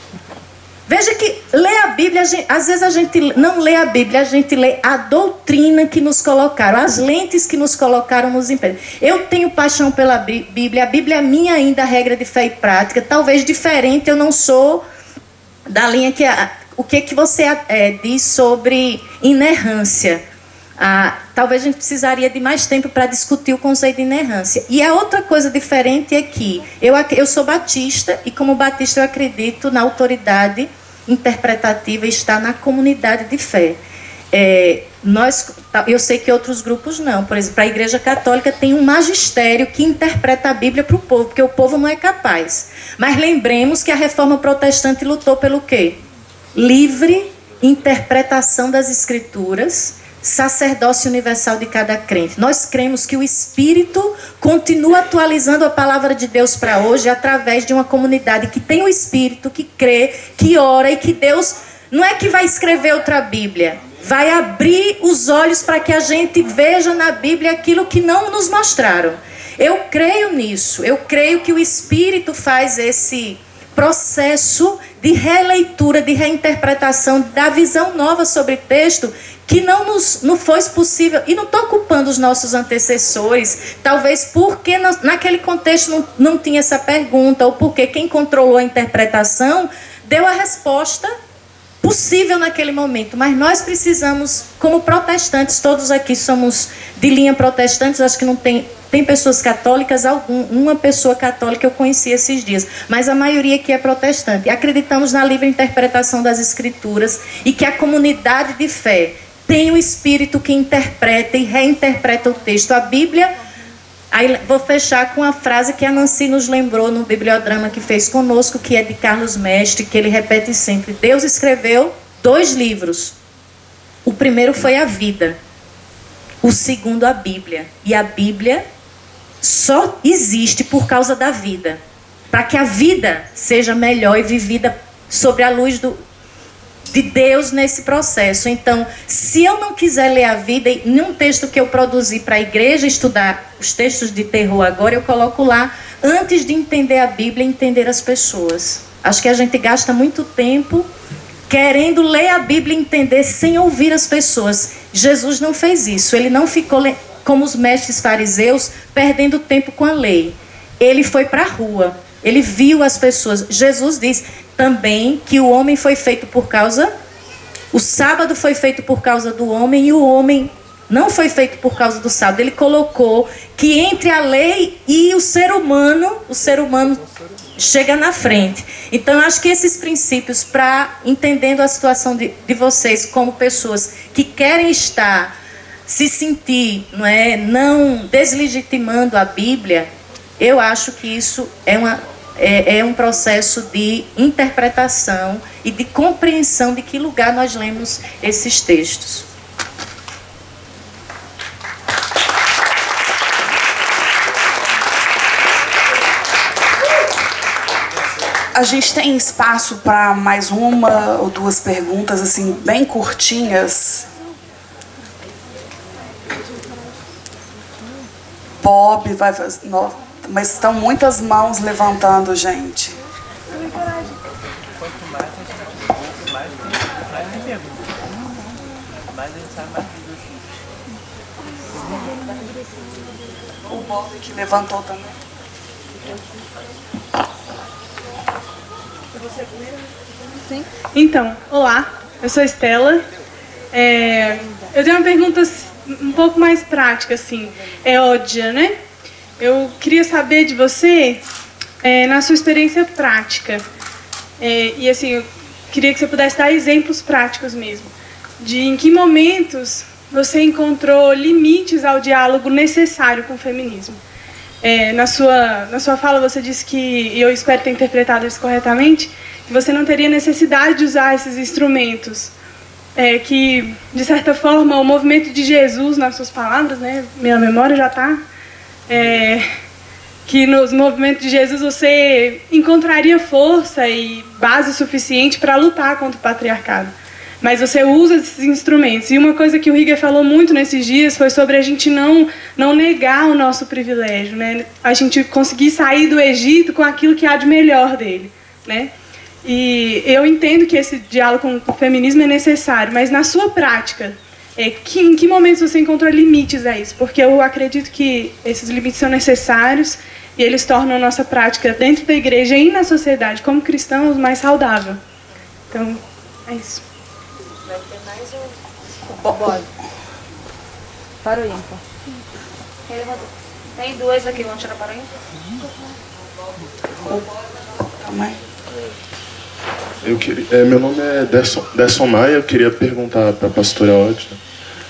Veja que ler a Bíblia, a às vezes a gente não lê a Bíblia, a gente lê a doutrina que nos colocaram, as lentes que nos colocaram nos impérios. Eu tenho paixão pela Bíblia, a Bíblia é minha ainda regra de fé e prática, talvez diferente, eu não sou da linha que. O que, que você é, diz sobre inerrância? Ah, talvez a gente precisaria de mais tempo para discutir o conceito de inerrância. E a outra coisa diferente é que eu, eu sou batista e, como batista, eu acredito na autoridade interpretativa está na comunidade de fé. É, nós, eu sei que outros grupos não. Por exemplo, a Igreja Católica tem um magistério que interpreta a Bíblia para o povo, porque o povo não é capaz. Mas lembremos que a Reforma Protestante lutou pelo quê? Livre interpretação das Escrituras sacerdócio universal de cada crente. Nós cremos que o Espírito continua atualizando a palavra de Deus para hoje através de uma comunidade que tem o Espírito, que crê, que ora e que Deus não é que vai escrever outra Bíblia, vai abrir os olhos para que a gente veja na Bíblia aquilo que não nos mostraram. Eu creio nisso, eu creio que o Espírito faz esse processo de releitura, de reinterpretação, da visão nova sobre texto que não nos não foi possível, e não estou culpando os nossos antecessores, talvez porque naquele contexto não, não tinha essa pergunta, ou porque quem controlou a interpretação deu a resposta possível naquele momento. Mas nós precisamos, como protestantes, todos aqui somos de linha protestantes, acho que não tem. Tem pessoas católicas, algum, uma pessoa católica eu conheci esses dias, mas a maioria aqui é protestante. Acreditamos na livre interpretação das escrituras e que a comunidade de fé tem o Espírito que interpreta e reinterpreta o texto. A Bíblia. Aí vou fechar com a frase que a Nancy nos lembrou no bibliodrama que fez conosco, que é de Carlos Mestre, que ele repete sempre: Deus escreveu dois livros. O primeiro foi a vida, o segundo a Bíblia. E a Bíblia só existe por causa da vida. Para que a vida seja melhor e vivida sobre a luz do, de Deus nesse processo. Então, se eu não quiser ler a vida, em um texto que eu produzi para a igreja estudar os textos de terror agora, eu coloco lá, antes de entender a Bíblia, entender as pessoas. Acho que a gente gasta muito tempo querendo ler a Bíblia e entender sem ouvir as pessoas. Jesus não fez isso. Ele não ficou como os mestres fariseus, perdendo tempo com a lei. Ele foi para a rua. Ele viu as pessoas. Jesus diz: também que o homem foi feito por causa. O sábado foi feito por causa do homem e o homem não foi feito por causa do sábado. Ele colocou que entre a lei e o ser humano, o ser humano chega na frente. Então, acho que esses princípios, para entendendo a situação de, de vocês como pessoas que querem estar se sentir, não é, não deslegitimando a Bíblia, eu acho que isso é uma é, é, um processo de interpretação e de compreensão de que lugar nós lemos esses textos. A gente tem espaço para mais uma ou duas perguntas, assim, bem curtinhas. Bob vai fazer. Mas estão muitas mãos levantando, gente. O Bob que levantou também. Sim. Então, olá, eu sou Estela. É, eu tenho uma pergunta um pouco mais prática, assim. É ódia, né? Eu queria saber de você, é, na sua experiência prática, é, e assim, eu queria que você pudesse dar exemplos práticos mesmo, de em que momentos você encontrou limites ao diálogo necessário com o feminismo. É, na, sua, na sua fala você disse que, e eu espero ter interpretado isso corretamente, que você não teria necessidade de usar esses instrumentos. É, que, de certa forma, o movimento de Jesus, nas suas palavras, né, minha memória já está, é, que nos movimentos de Jesus você encontraria força e base suficiente para lutar contra o patriarcado mas você usa esses instrumentos. E uma coisa que o Rieger falou muito nesses dias foi sobre a gente não, não negar o nosso privilégio, né? a gente conseguir sair do Egito com aquilo que há de melhor dele. Né? E eu entendo que esse diálogo com o feminismo é necessário, mas na sua prática, é, que, em que momentos você encontrou limites a isso? Porque eu acredito que esses limites são necessários e eles tornam a nossa prática dentro da igreja e na sociedade, como cristãos, mais saudável. Então, é isso. Bora. Para o ímpar. Tem duas aqui, vamos tirar para o ímpar? Eu queria, é, meu nome é Desson, Desson Maia, eu queria perguntar para a pastora Odna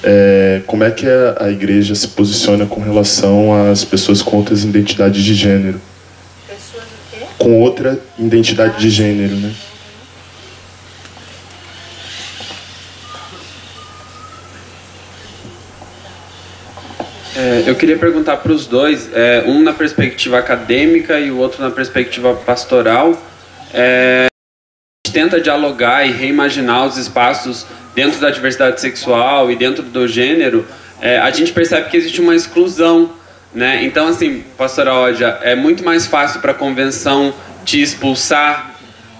é, como é que a, a, igreja se posiciona com relação às pessoas com outras identidades de gênero. Pessoas o quê? Com outra identidade de gênero, né? É, eu queria perguntar para os dois, é, um na perspectiva acadêmica e o outro na perspectiva pastoral. É, tenta dialogar e reimaginar os espaços dentro da diversidade sexual e dentro do gênero. É, a gente percebe que existe uma exclusão. Né? Então, assim, pastora Ódia, é muito mais fácil para a convenção te expulsar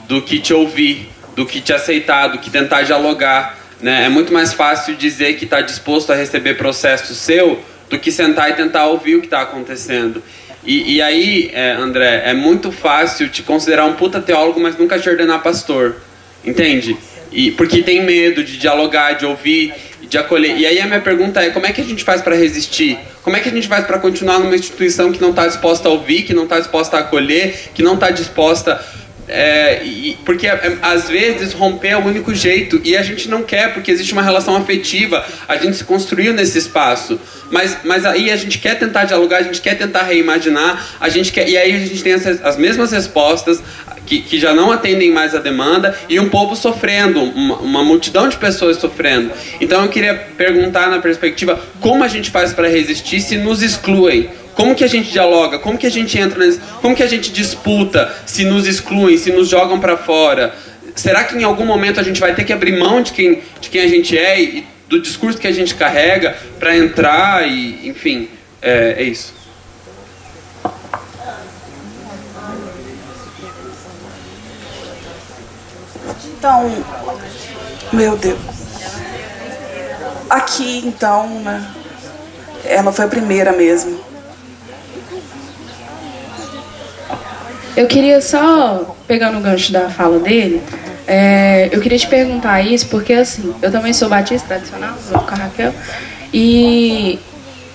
do que te ouvir, do que te aceitar, do que tentar dialogar. Né? É muito mais fácil dizer que está disposto a receber processo seu do que sentar e tentar ouvir o que está acontecendo. E, e aí, é, André, é muito fácil te considerar um puta teólogo, mas nunca te ordenar pastor. Entende? E, porque tem medo de dialogar, de ouvir, de acolher. E aí a minha pergunta é: como é que a gente faz para resistir? Como é que a gente faz para continuar numa instituição que não está disposta a ouvir, que não está disposta a acolher, que não está disposta é, e, porque é, às vezes romper é o único jeito. E a gente não quer porque existe uma relação afetiva, a gente se construiu nesse espaço. Mas, mas aí a gente quer tentar dialogar, a gente quer tentar reimaginar, a gente quer, e aí a gente tem as, as mesmas respostas que, que já não atendem mais a demanda e um povo sofrendo, uma, uma multidão de pessoas sofrendo. Então eu queria perguntar na perspectiva como a gente faz para resistir se nos excluem como que a gente dialoga? Como que a gente entra nisso? Como que a gente disputa se nos excluem, se nos jogam para fora? Será que em algum momento a gente vai ter que abrir mão de quem, de quem a gente é e do discurso que a gente carrega para entrar e, enfim, é, é isso. Então, meu Deus. Aqui, então, né? Ela foi a primeira mesmo. Eu queria só, pegando o gancho da fala dele, é, eu queria te perguntar isso, porque assim, eu também sou batista tradicional, sou com a Raquel, e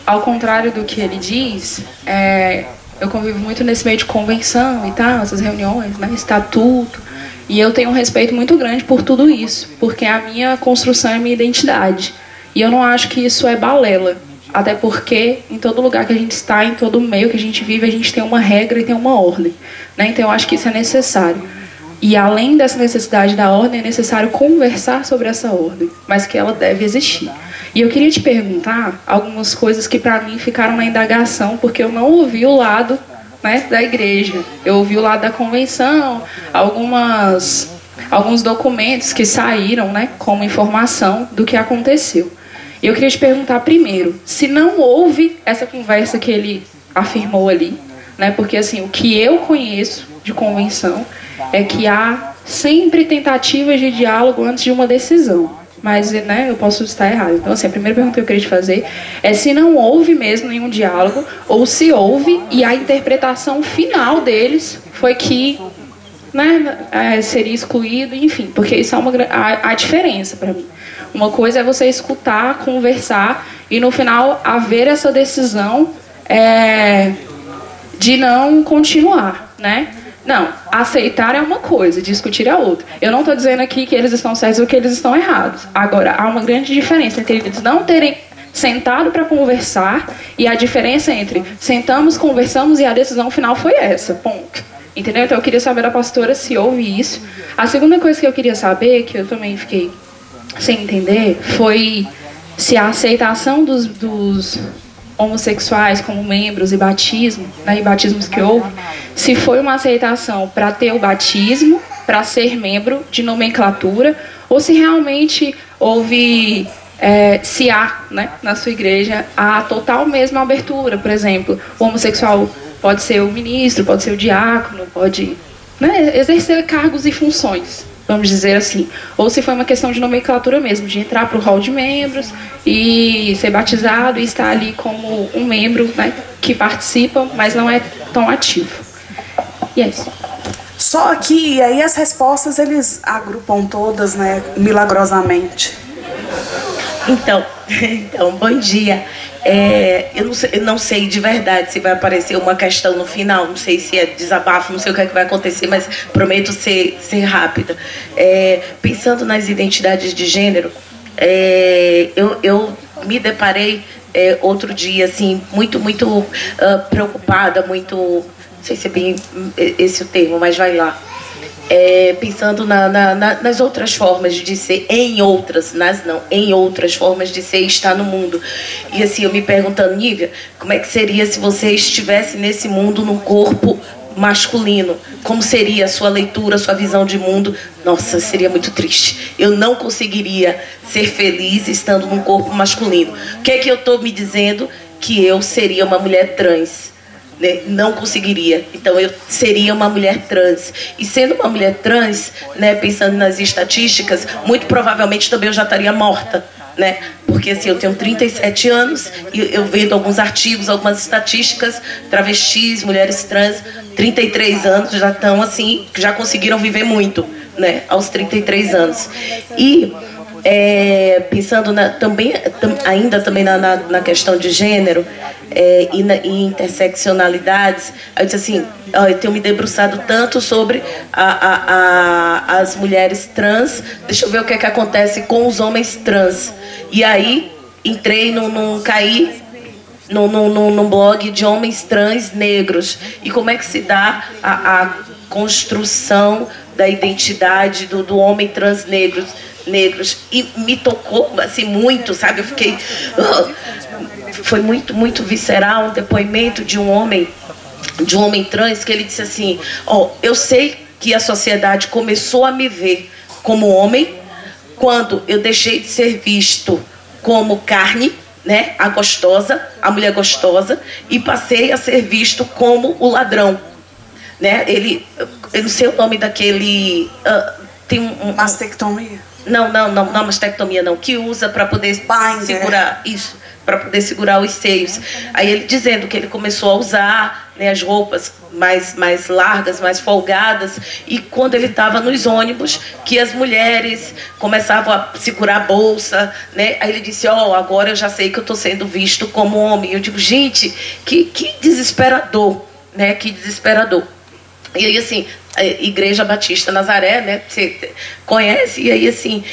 ao contrário do que ele diz, é, eu convivo muito nesse meio de convenção e tal, essas reuniões, né, estatuto, e eu tenho um respeito muito grande por tudo isso, porque a minha construção é a minha identidade. E eu não acho que isso é balela. Até porque em todo lugar que a gente está, em todo meio que a gente vive, a gente tem uma regra e tem uma ordem. Né? Então eu acho que isso é necessário. E além dessa necessidade da ordem, é necessário conversar sobre essa ordem, mas que ela deve existir. E eu queria te perguntar algumas coisas que para mim ficaram na indagação, porque eu não ouvi o lado da igreja. Eu ouvi o lado da convenção, algumas, alguns documentos que saíram né, como informação do que aconteceu. E eu queria te perguntar primeiro, se não houve essa conversa que ele afirmou ali, né, porque assim, o que eu conheço de convenção é que há sempre tentativas de diálogo antes de uma decisão. Mas né, eu posso estar errado. Então, assim, a primeira pergunta que eu queria te fazer é se não houve mesmo nenhum diálogo, ou se houve e a interpretação final deles foi que né, é, seria excluído, enfim, porque isso é uma a, a diferença para mim. Uma coisa é você escutar, conversar e no final haver essa decisão é, de não continuar, né? Não, aceitar é uma coisa, discutir é outra. Eu não estou dizendo aqui que eles estão certos ou que eles estão errados. Agora, há uma grande diferença entre eles não terem sentado para conversar e a diferença entre sentamos, conversamos e a decisão final foi essa. Ponto. Entendeu? Então eu queria saber da pastora se houve isso. A segunda coisa que eu queria saber, que eu também fiquei sem entender, foi se a aceitação dos, dos homossexuais como membros e batismo, né, e batismos que houve, se foi uma aceitação para ter o batismo, para ser membro de nomenclatura, ou se realmente houve, é, se há né, na sua igreja a total mesma abertura. Por exemplo, o homossexual pode ser o ministro, pode ser o diácono, pode né, exercer cargos e funções vamos dizer assim. Ou se foi uma questão de nomenclatura mesmo, de entrar para o hall de membros e ser batizado e estar ali como um membro né, que participa, mas não é tão ativo. E é isso. Só que e aí as respostas eles agrupam todas, né, milagrosamente. Então, então, bom dia. É, eu, não sei, não sei, de verdade se vai aparecer uma questão no final, não sei se é desabafo, não sei o que, é que vai acontecer, mas prometo ser, ser rápida. É, pensando nas identidades de gênero, é, eu, eu me deparei é, outro dia, assim, muito, muito uh, preocupada, muito. Não sei se é bem esse o termo, mas vai lá é, pensando na, na, na, nas outras formas de ser, em outras, nas não, em outras formas de ser e estar no mundo. E assim, eu me perguntando, Nívia, como é que seria se você estivesse nesse mundo num corpo masculino? Como seria a sua leitura, a sua visão de mundo? Nossa, seria muito triste. Eu não conseguiria ser feliz estando num corpo masculino. O que é que eu estou me dizendo? Que eu seria uma mulher trans né, não conseguiria. Então eu seria uma mulher trans. E sendo uma mulher trans, né, pensando nas estatísticas, muito provavelmente também eu já estaria morta. Né? Porque assim, eu tenho 37 anos e eu vendo alguns artigos, algumas estatísticas, travestis, mulheres trans, 33 anos já estão assim, já conseguiram viver muito, né? Aos 33 anos. E é, pensando na, também, tam, ainda também na, na, na, questão de gênero é, e, na, e interseccionalidades, eu disse assim, ó, eu tenho me debruçado tanto sobre a, a, a, as mulheres trans, deixa eu ver o que é que acontece com os homens trans. E aí entrei num, num caí num, num, num blog de homens trans negros e como é que se dá a, a construção da identidade do, do homem trans negro negros e me tocou assim muito, sabe? Eu fiquei uh, foi muito muito visceral um depoimento de um homem de um homem trans que ele disse assim: "Ó, oh, eu sei que a sociedade começou a me ver como homem quando eu deixei de ser visto como carne, né, a gostosa, a mulher gostosa, e passei a ser visto como o ladrão, né? Ele, eu não sei o nome daquele, uh, tem um, um mastectomia. Não, não, não, não mastectomia não, que usa para poder Binder. segurar isso, para poder segurar os seios. Aí ele dizendo que ele começou a usar né, as roupas mais, mais largas, mais folgadas, e quando ele estava nos ônibus, que as mulheres começavam a segurar a bolsa, né? Aí ele disse, ó, oh, agora eu já sei que eu estou sendo visto como homem. Eu digo, gente, que, que desesperador, né? Que desesperador. E aí, assim, Igreja Batista Nazaré, né? Você conhece? E aí, assim,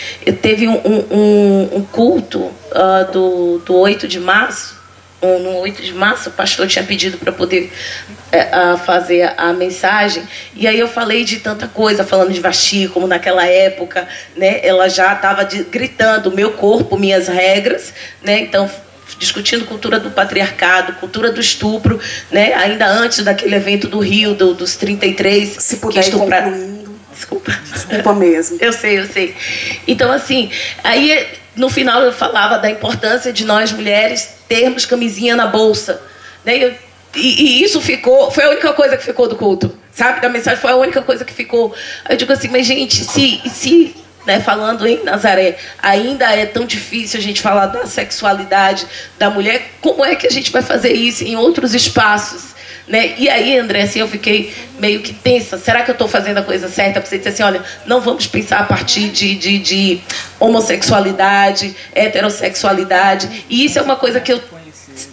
teve um, um, um culto uh, do, do 8 de março, no 8 de março, o pastor tinha pedido para poder a fazer a, a, mensagem, e aí eu falei de tanta coisa, falando de Vasti, como naquela época, né, ela já estava gritando, meu corpo, minhas regras, né, então discutindo cultura do patriarcado, cultura do estupro, né, ainda antes daquele evento do Rio, do, dos 33, Se puder que estupra... Desculpa. Desculpa mesmo. eu sei, eu sei. Então, assim, aí no final eu falava da importância de nós mulheres termos camisinha na bolsa. Né? Eu, e, e, isso ficou, foi a única coisa que ficou do culto, sabe? Da mensagem foi a única coisa que ficou. Eu digo assim, mas gente, se, se né, falando em Nazaré, ainda é tão difícil a gente falar da sexualidade da mulher, como é que a gente vai fazer isso em outros espaços? Né? E aí, André, assim, eu fiquei meio que tensa. Será que eu estou fazendo a coisa certa? Você disse assim, olha, não vamos pensar a partir de, de, de homossexualidade, heterossexualidade. E isso é uma coisa que eu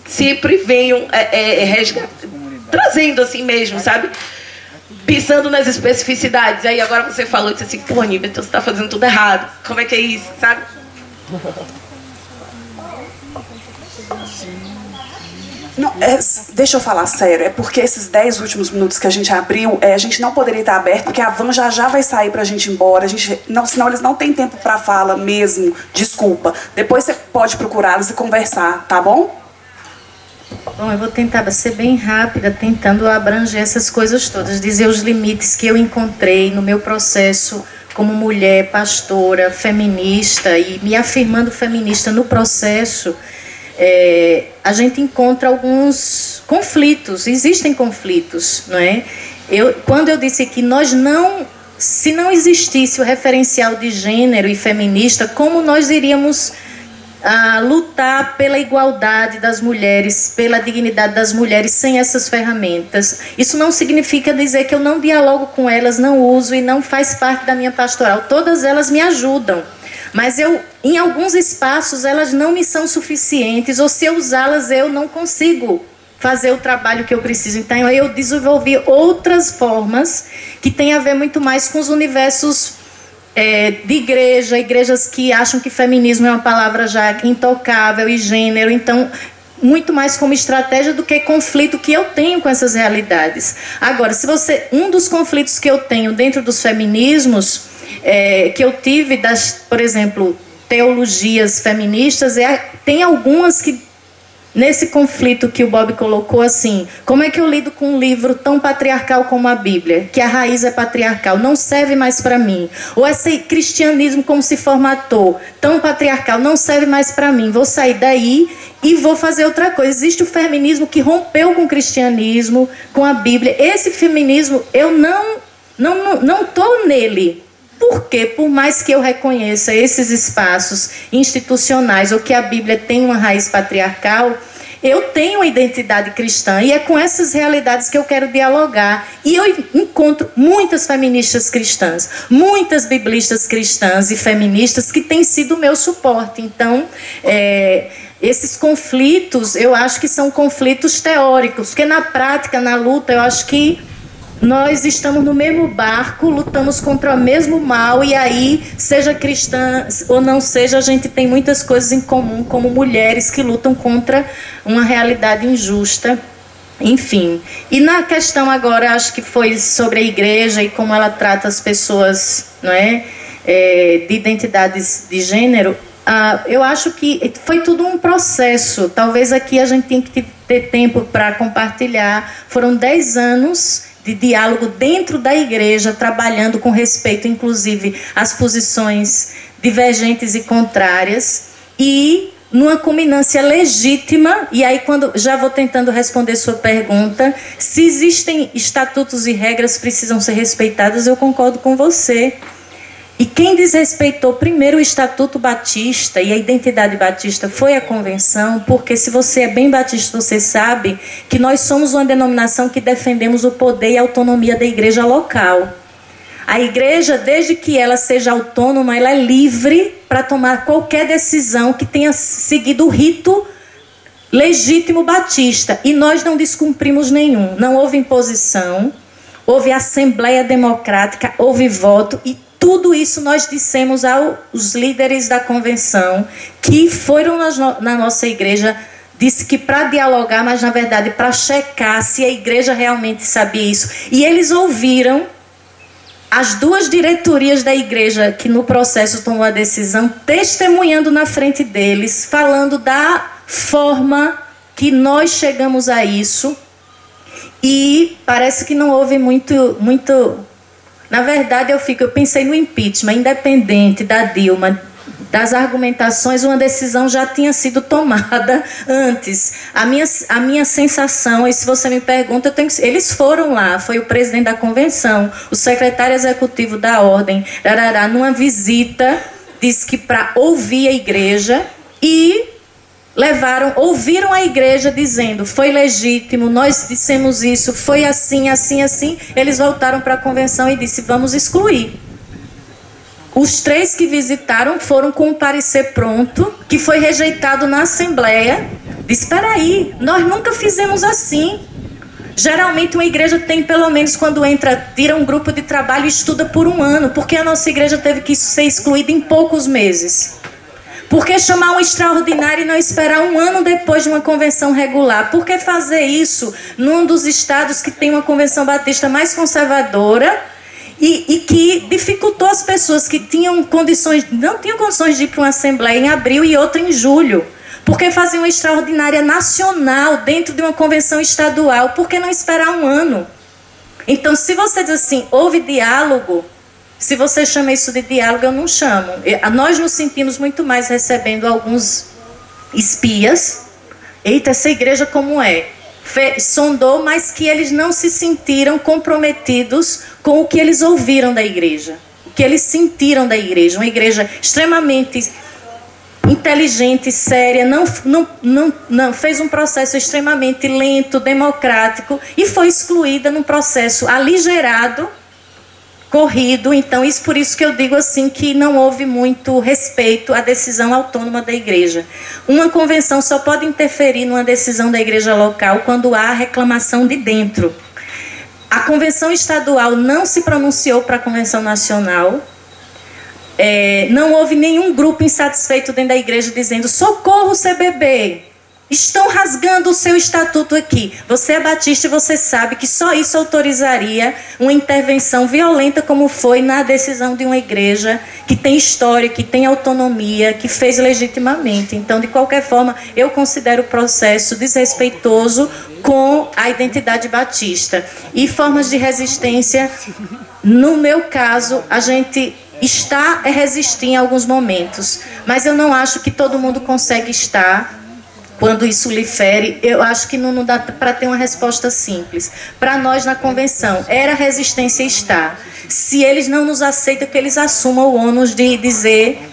sempre venho é, é trazendo assim mesmo, sabe? Pensando nas especificidades. Aí agora você falou, disse assim, pô, Nívia, então você está fazendo tudo errado. Como é que é isso, sabe? Não, é, deixa eu falar sério, é porque esses 10 últimos minutos que a gente abriu, é, a gente não poderia estar aberto, porque a van já já vai sair pra gente ir embora, a gente, não, senão eles não têm tempo pra fala mesmo, desculpa. Depois você pode procurá-los e conversar, tá bom? Bom, eu vou tentar ser bem rápida, tentando abranger essas coisas todas, dizer os limites que eu encontrei no meu processo como mulher, pastora, feminista e me afirmando feminista no processo é, a gente encontra alguns conflitos, existem conflitos, não é? Eu, quando eu disse que nós não, se não existisse o referencial de gênero e feminista, como nós iríamos ah, lutar pela igualdade das mulheres, pela dignidade das mulheres sem essas ferramentas? Isso não significa dizer que eu não dialogo com elas, não uso e não faz parte da minha pastoral. Todas elas me ajudam. Mas eu, em alguns espaços, elas não me são suficientes, ou se eu usá-las, eu não consigo fazer o trabalho que eu preciso. Então, eu desenvolvi outras formas que têm a ver muito mais com os universos é, de igreja, igrejas que acham que feminismo é uma palavra já intocável e gênero. Então, muito mais como estratégia do que conflito que eu tenho com essas realidades. Agora, se você um dos conflitos que eu tenho dentro dos feminismos é, que eu tive das, por exemplo, teologias feministas, é, tem algumas que nesse conflito que o Bob colocou assim, como é que eu lido com um livro tão patriarcal como a Bíblia, que a raiz é patriarcal, não serve mais para mim? Ou esse cristianismo como se formatou, tão patriarcal, não serve mais para mim. Vou sair daí e vou fazer outra coisa. Existe o feminismo que rompeu com o cristianismo, com a Bíblia. Esse feminismo eu não não não tô nele. Porque, por mais que eu reconheça esses espaços institucionais ou que a Bíblia tem uma raiz patriarcal, eu tenho uma identidade cristã e é com essas realidades que eu quero dialogar. E eu encontro muitas feministas cristãs, muitas biblistas cristãs e feministas que têm sido o meu suporte. Então, é, esses conflitos, eu acho que são conflitos teóricos, porque na prática, na luta, eu acho que nós estamos no mesmo barco, lutamos contra o mesmo mal, e aí, seja cristã ou não seja, a gente tem muitas coisas em comum, como mulheres que lutam contra uma realidade injusta. Enfim. E na questão agora, acho que foi sobre a igreja e como ela trata as pessoas não é, é de identidades de gênero. Ah, eu acho que foi tudo um processo. Talvez aqui a gente tenha que ter tempo para compartilhar. Foram 10 anos de diálogo dentro da igreja, trabalhando com respeito, inclusive, às posições divergentes e contrárias, e numa culminância legítima, e aí quando já vou tentando responder sua pergunta, se existem estatutos e regras precisam ser respeitadas, eu concordo com você. E quem desrespeitou primeiro o Estatuto Batista e a identidade batista foi a convenção, porque se você é bem batista, você sabe que nós somos uma denominação que defendemos o poder e a autonomia da igreja local. A igreja, desde que ela seja autônoma, ela é livre para tomar qualquer decisão que tenha seguido o rito legítimo batista. E nós não descumprimos nenhum. Não houve imposição, houve assembleia democrática, houve voto e tudo isso nós dissemos aos líderes da convenção que foram na nossa igreja disse que para dialogar, mas na verdade para checar se a igreja realmente sabia isso. E eles ouviram as duas diretorias da igreja que no processo tomou a decisão, testemunhando na frente deles, falando da forma que nós chegamos a isso. E parece que não houve muito, muito. Na verdade, eu fico, eu pensei no impeachment, independente da Dilma, das argumentações, uma decisão já tinha sido tomada antes. A minha, a minha sensação, e se você me pergunta, tenho, eles foram lá, foi o presidente da convenção, o secretário executivo da ordem, darará, numa visita, disse que para ouvir a igreja e levaram, ouviram a igreja dizendo, foi legítimo, nós dissemos isso, foi assim, assim, assim. Eles voltaram para a convenção e disse, vamos excluir. Os três que visitaram foram com um parecer pronto, que foi rejeitado na Assembleia. Disse: espera aí, nós nunca fizemos assim. Geralmente uma igreja tem, pelo menos quando entra, tira um grupo de trabalho e estuda por um ano, porque a nossa igreja teve que ser excluída em poucos meses. Por que chamar um extraordinário e não esperar um ano depois de uma convenção regular? Por que fazer isso num dos estados que tem uma convenção batista mais conservadora e, e, que dificultou as pessoas que tinham condições, não tinham condições de ir para uma assembleia em abril e outra em julho. Porque fazer uma extraordinária nacional dentro de uma convenção estadual? Por que não esperar um ano? Então, se você diz assim, houve diálogo, se você chama isso de diálogo, eu não chamo. Nós nos sentimos muito mais recebendo alguns espias. Eita, essa igreja como é? sondou, mas que eles não se sentiram comprometidos com o que eles ouviram da igreja, o que eles sentiram da igreja. Uma igreja extremamente inteligente, séria, não, não, não, não fez um processo extremamente lento, democrático e foi excluída num processo aligerado corrido. Então, isso por isso que eu digo assim que não houve muito respeito à decisão autônoma da igreja. Uma convenção só pode interferir numa decisão da igreja local quando há reclamação de dentro. A convenção estadual não se pronunciou para a convenção nacional. É, não houve nenhum grupo insatisfeito dentro da igreja dizendo socorro CBB, estão rasgando o seu estatuto aqui. Você é batista e você sabe que só isso autorizaria uma intervenção violenta, como foi na decisão de uma igreja que tem história, que tem autonomia, que fez legitimamente. Então, de qualquer forma, eu considero o processo desrespeitoso com a identidade batista. E formas de resistência, no meu caso, a gente está a resistir em alguns momentos, mas eu não acho que todo mundo consegue estar quando isso lhe fere, eu acho que não, não dá para ter uma resposta simples. Para nós na convenção, era resistência estar. Se eles não nos aceitam, que eles assumam o ônus de dizer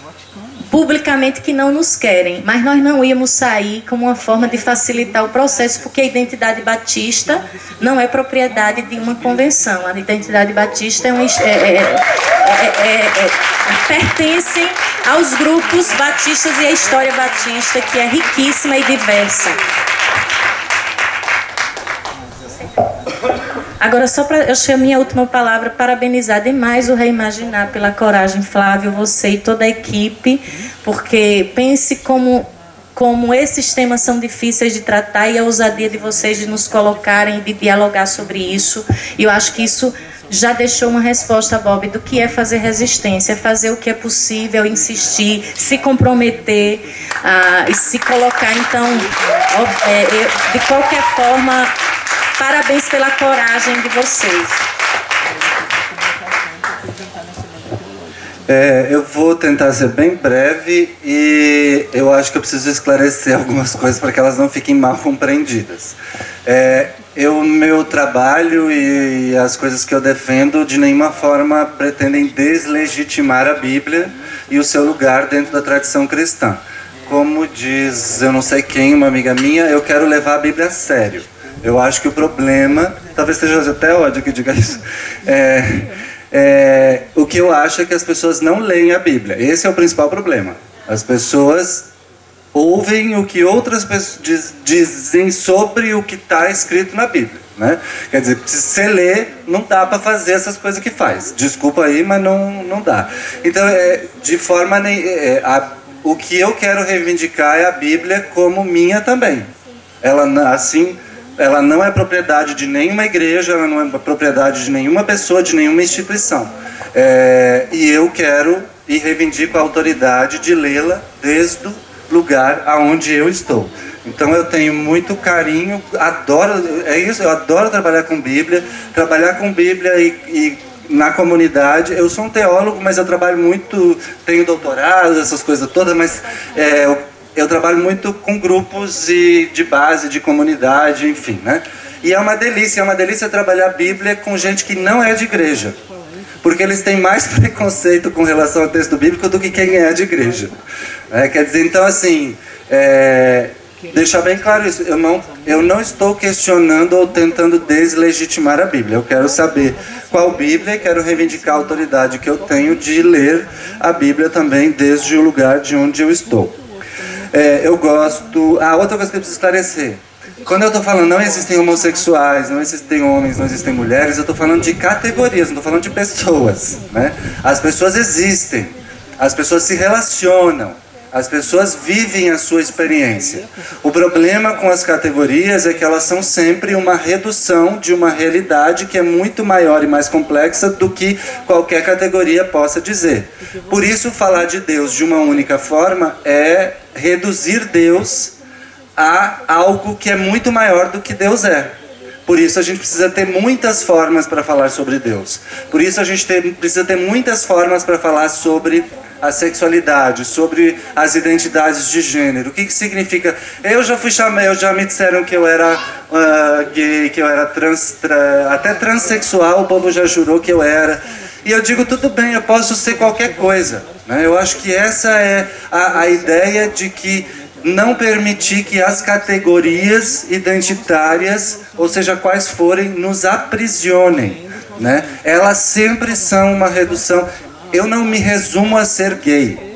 publicamente que não nos querem, mas nós não íamos sair como uma forma de facilitar o processo, porque a identidade batista não é propriedade de uma convenção. A identidade batista é, um, é, é, é, pertencem aos grupos batistas e à história batista, que é riquíssima e diversa. Agora, só para eu achei a minha última palavra, parabenizar demais o Reimaginar pela coragem, Flávio, você e toda a equipe, porque pense como como esses temas são difíceis de tratar e a ousadia de vocês de nos colocarem, de dialogar sobre isso. E eu acho que isso já deixou uma resposta, Bob, do que é fazer resistência, fazer o que é possível, insistir, se comprometer uh, e se colocar. Então, é, de qualquer forma, Parabéns pela coragem de vocês. É, eu vou tentar ser bem breve e eu acho que eu preciso esclarecer algumas coisas para que elas não fiquem mal compreendidas. É, eu, meu trabalho e as coisas que eu defendo de nenhuma forma pretendem deslegitimar a Bíblia e o seu lugar dentro da tradição cristã. Como diz eu não sei quem, uma amiga minha, eu quero levar a Bíblia a sério. Eu acho que o problema, talvez seja até ódio que diga isso, é, é, o que eu acho é que as pessoas não leem a Bíblia. Esse é o principal problema. As pessoas ouvem o que outras pessoas diz, dizem sobre o que está escrito na Bíblia. Né? Quer dizer, se você lê, não dá para fazer essas coisas que faz. Desculpa aí, mas não, não dá. Então, é, de forma nem, é, a, o que eu quero reivindicar é a Bíblia como minha também. Ela assim, ela não é propriedade de nenhuma igreja, ela não é propriedade de nenhuma pessoa, de nenhuma instituição. É, e eu quero e reivindico a autoridade de lê-la desde o lugar aonde eu estou. Então eu tenho muito carinho, adoro, é isso, eu adoro trabalhar com Bíblia, trabalhar com Bíblia e, e na comunidade. Eu sou um teólogo, mas eu trabalho muito, tenho doutorado, essas coisas todas, mas é, eu, eu, trabalho muito com grupos de, de base, de comunidade, enfim, né? E é uma delícia, é uma delícia trabalhar a Bíblia com gente que não é de igreja. Porque eles têm mais preconceito com relação ao texto bíblico do que quem é de igreja. É, quer dizer, então assim, é, deixar bem claro isso. Eu não, eu não estou questionando ou tentando deslegitimar a Bíblia. Eu quero saber qual Bíblia e quero reivindicar a autoridade que eu tenho de ler a Bíblia também desde o lugar de onde eu estou. É, eu gosto. Ah, outra coisa que eu preciso esclarecer. Quando eu estou falando não existem homossexuais, não existem homens, não existem mulheres, eu estou falando de categorias, não estou falando de pessoas. Né? As pessoas existem, as pessoas se relacionam. As pessoas vivem a sua experiência. O problema com as categorias é que elas são sempre uma redução de uma realidade que é muito maior e mais complexa do que qualquer categoria possa dizer. Por isso, falar de Deus de uma única forma é reduzir Deus a algo que é muito maior do que Deus é. Por isso a gente precisa ter muitas formas para falar sobre Deus. Por isso a gente tem, precisa ter muitas formas para falar sobre a sexualidade, sobre as identidades de gênero. O que, que significa? Eu já fui chamado, eu já me disseram que eu era uh, gay, que eu era trans, tra, até transexual, o povo já jurou que eu era. E eu digo, tudo bem, eu posso ser qualquer coisa. Né? Eu acho que essa é a, a ideia de que não permitir que as categorias identitárias, ou seja, quais forem, nos aprisionem. Né? Elas sempre são uma redução eu não me resumo a ser gay.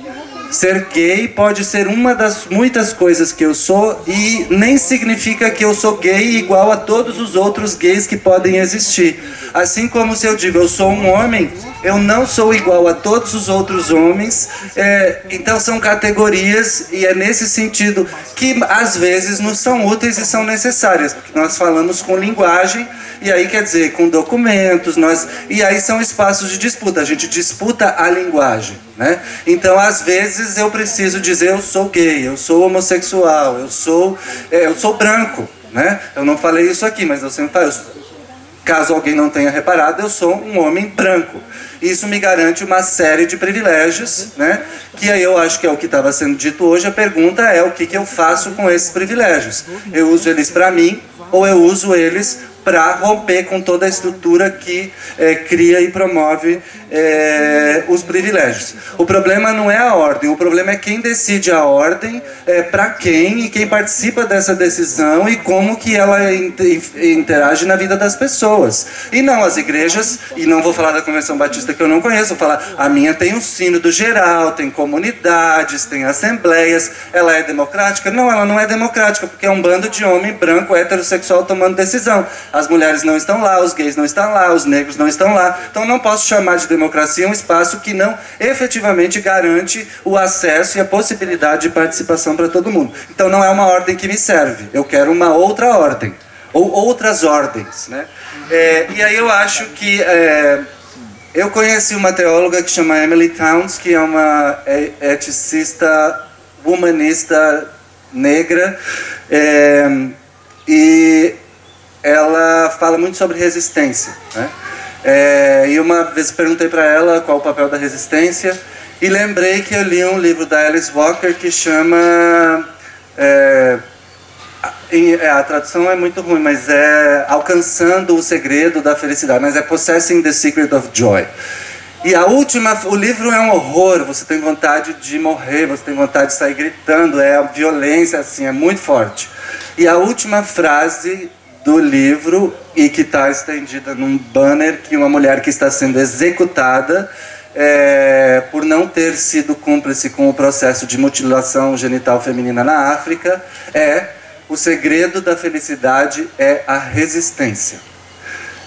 Ser gay pode ser uma das muitas coisas que eu sou e nem significa que eu sou gay igual a todos os outros gays que podem existir. Assim como se eu digo eu sou um homem, eu não sou igual a todos os outros homens. É, então são categorias e é nesse sentido que às vezes nos são úteis e são necessárias, porque nós falamos com linguagem e aí quer dizer, com documentos, nós. E aí são espaços de disputa. A gente disputa a linguagem. Né? Então, às vezes, eu preciso dizer eu sou gay, eu sou homossexual, eu sou, é, eu sou branco. Né? Eu não falei isso aqui, mas eu sempre falo. Caso alguém não tenha reparado, eu sou um homem branco. Isso me garante uma série de privilégios, né? que aí eu acho que é o que estava sendo dito hoje. A pergunta é o que, que eu faço com esses privilégios. Eu uso eles para mim ou eu uso eles para romper com toda a estrutura que é, cria e promove é, os privilégios. O problema não é a ordem, o problema é quem decide a ordem, é, para quem e quem participa dessa decisão e como que ela interage na vida das pessoas. E não as igrejas, e não vou falar da Convenção Batista que eu não conheço, falar, a minha tem um sino do geral, tem comunidades, tem assembleias, ela é democrática? Não, ela não é democrática, porque é um bando de homem branco, heterossexual tomando decisão. As mulheres não estão lá, os gays não estão lá, os negros não estão lá. Então não posso chamar de democracia um espaço que não efetivamente garante o acesso e a possibilidade de participação para todo mundo. Então não é uma ordem que me serve. Eu quero uma outra ordem ou outras ordens, né? É, e aí eu acho que é, eu conheci uma teóloga que chama Emily Towns, que é uma eticista humanista negra, é, e ela fala muito sobre resistência. Né? É, e uma vez perguntei para ela qual o papel da resistência e lembrei que eu li um livro da Alice Walker que chama é, é, a tradução é muito ruim, mas é Alcançando o Segredo da Felicidade, mas é Possessing the Secret of Joy. E a última, o livro é um horror, você tem vontade de morrer, você tem vontade de sair gritando, é violência assim, é muito forte. E a última frase do livro e que está estendida num banner que uma mulher que está sendo executada é, por não ter sido cúmplice com o processo de mutilação genital feminina na África, é o segredo da felicidade é a resistência.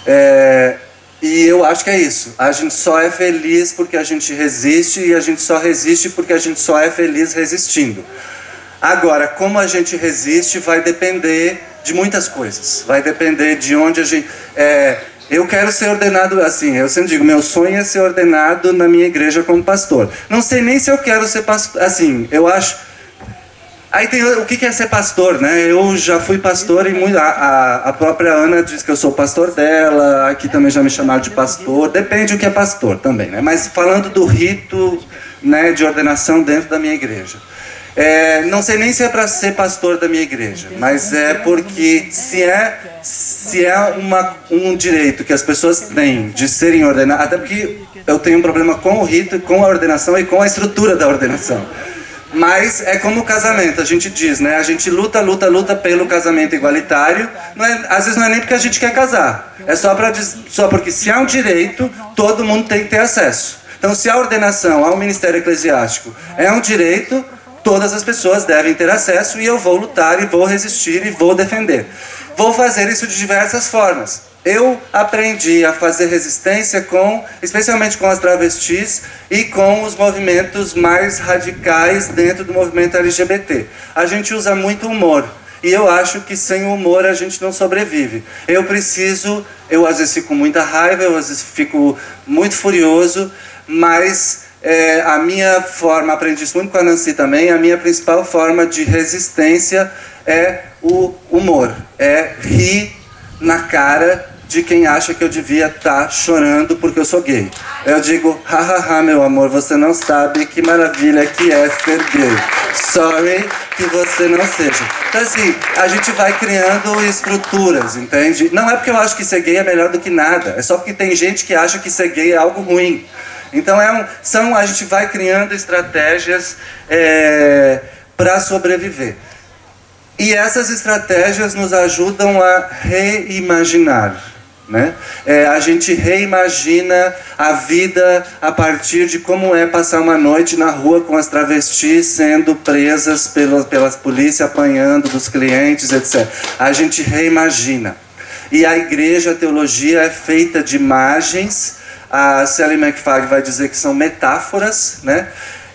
É, e eu acho que é isso. A gente só é feliz porque a gente resiste e a gente só resiste porque a gente só é feliz resistindo. Agora, como a gente resiste vai depender de muitas coisas. Vai depender de onde a gente. É, eu quero ser ordenado assim. Eu sempre digo, meu sonho é ser ordenado na minha igreja como pastor. Não sei nem se eu quero ser pastor. Assim, eu acho. Aí tem o que é ser pastor, né? Eu já fui pastor e muito, a, a, própria Ana diz que eu sou pastor dela, aqui também já me chamaram de pastor, depende do que é pastor também, né? Mas falando do rito né, de ordenação dentro da minha igreja. É, não sei nem se é para ser pastor da minha igreja, mas é porque se é, se é uma, um direito que as pessoas têm de serem ordenadas, até porque eu tenho um problema com o rito, com a ordenação e com a estrutura da ordenação. Mas é como o casamento, a gente diz, né? A gente luta, luta, luta pelo casamento igualitário. É, às vezes não é nem porque a gente quer casar. É só, pra, só porque se há um direito, todo mundo tem que ter acesso. Então, se a ordenação ao ministério eclesiástico é um direito, todas as pessoas devem ter acesso e eu vou lutar e vou resistir e vou defender. Vou fazer isso de diversas formas. Eu aprendi a fazer resistência com, especialmente com as travestis e com os movimentos mais radicais dentro do movimento LGBT. A gente usa muito humor. E eu acho que sem humor a gente não sobrevive. Eu preciso, eu às vezes fico com muita raiva, eu às vezes fico muito furioso, mas é, a minha forma, aprendi isso muito com a Nancy também, a minha principal forma de resistência é o humor, é rir na cara de quem acha que eu devia estar tá chorando porque eu sou gay. Eu digo, hahaha, meu amor, você não sabe que maravilha que é ser gay. Sorry que você não seja. Então, assim, a gente vai criando estruturas, entende? Não é porque eu acho que ser gay é melhor do que nada, é só porque tem gente que acha que ser gay é algo ruim. Então é um, são, a gente vai criando estratégias é, para sobreviver. E essas estratégias nos ajudam a reimaginar. Né? É, a gente reimagina a vida a partir de como é passar uma noite na rua com as travestis sendo presas pelas, pelas polícia, apanhando dos clientes, etc. A gente reimagina. E a igreja, a teologia é feita de imagens a Sally McFarlane vai dizer que são metáforas, né?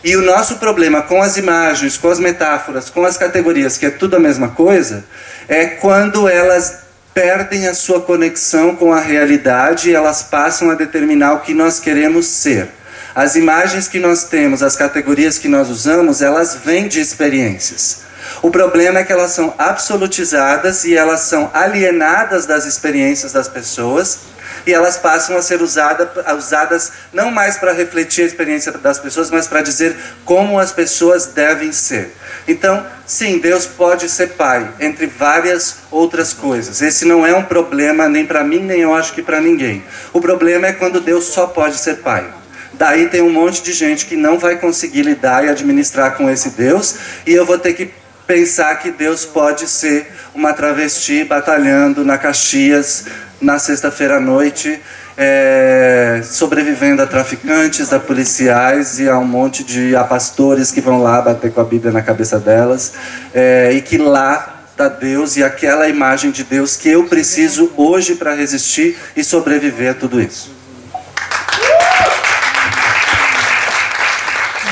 E o nosso problema com as imagens, com as metáforas, com as categorias, que é tudo a mesma coisa, é quando elas perdem a sua conexão com a realidade e elas passam a determinar o que nós queremos ser. As imagens que nós temos, as categorias que nós usamos, elas vêm de experiências. O problema é que elas são absolutizadas e elas são alienadas das experiências das pessoas e elas passam a ser usada, usadas não mais para refletir a experiência das pessoas, mas para dizer como as pessoas devem ser. Então, sim, Deus pode ser pai, entre várias outras coisas. Esse não é um problema nem para mim, nem eu acho que para ninguém. O problema é quando Deus só pode ser pai. Daí tem um monte de gente que não vai conseguir lidar e administrar com esse Deus, e eu vou ter que pensar que Deus pode ser uma travesti batalhando na Caxias na sexta-feira à noite, é, sobrevivendo a traficantes, a policiais e a um monte de a pastores que vão lá bater com a Bíblia na cabeça delas, é, e que lá está Deus e aquela imagem de Deus que eu preciso hoje para resistir e sobreviver a tudo isso.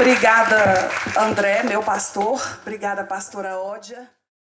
Obrigada, André, meu pastor. Obrigada, pastora Ódia.